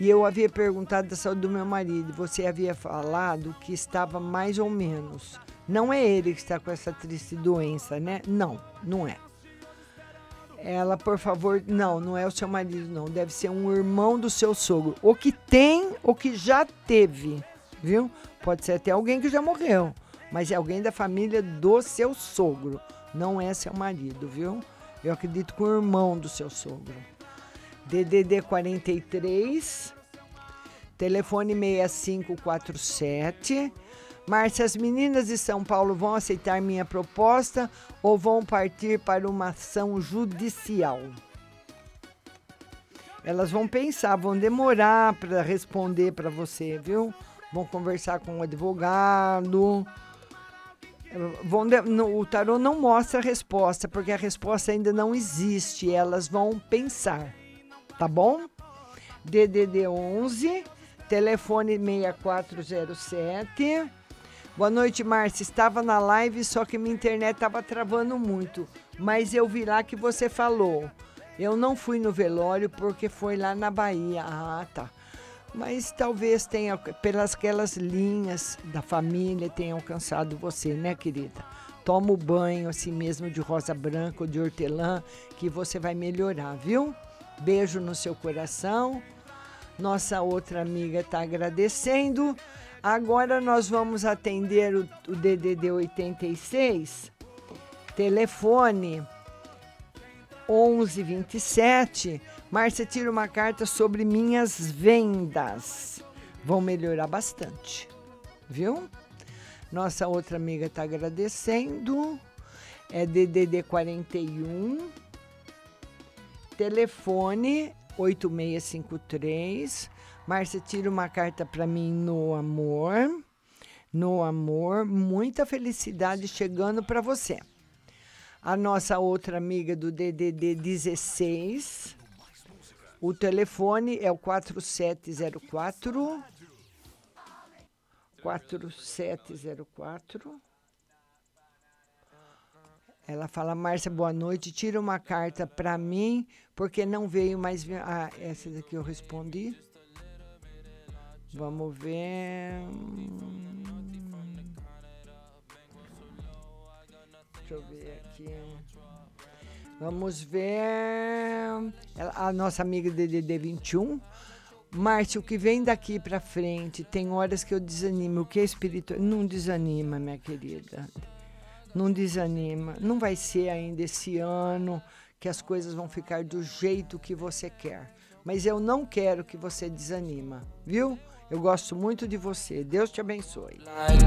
E eu havia perguntado da saúde do meu marido. Você havia falado que estava mais ou menos. Não é ele que está com essa triste doença, né? Não, não é. Ela, por favor, não, não é o seu marido, não. Deve ser um irmão do seu sogro. O que tem, o que já teve, viu? Pode ser até alguém que já morreu, mas é alguém da família do seu sogro. Não é seu marido, viu? Eu acredito com o irmão do seu sogro. DDD 43, telefone 6547. Márcia, as meninas de São Paulo vão aceitar minha proposta ou vão partir para uma ação judicial? Elas vão pensar, vão demorar para responder para você, viu? Vão conversar com o advogado. Vão de, o tarô não mostra a resposta, porque a resposta ainda não existe. Elas vão pensar, tá bom? DDD 11, telefone 6407. Boa noite, Márcia. Estava na live, só que minha internet estava travando muito. Mas eu vi lá que você falou. Eu não fui no velório porque foi lá na Bahia. Ah, tá. Mas talvez tenha, pelas aquelas linhas da família, tenha alcançado você, né, querida? Toma o banho assim mesmo de rosa branca ou de hortelã, que você vai melhorar, viu? Beijo no seu coração. Nossa outra amiga está agradecendo. Agora nós vamos atender o, o DDD 86, telefone 1127. Márcia, tira uma carta sobre minhas vendas. Vão melhorar bastante, viu? Nossa outra amiga está agradecendo. É DDD 41. Telefone 8653. Márcia, tira uma carta para mim no amor. No amor, muita felicidade chegando para você. A nossa outra amiga do DDD 16. O telefone é o 4704 4704 ela fala, Márcia, boa noite. Tira uma carta para mim, porque não veio mais. Ah, essa daqui eu respondi. Vamos ver. Deixa eu ver aqui. Vamos ver. A nossa amiga DDD 21. Márcio, o que vem daqui para frente, tem horas que eu desanimo. O que é espiritual? Não desanima, minha querida. Não desanima. Não vai ser ainda esse ano que as coisas vão ficar do jeito que você quer. Mas eu não quero que você desanima, viu? Eu gosto muito de você. Deus te abençoe. Like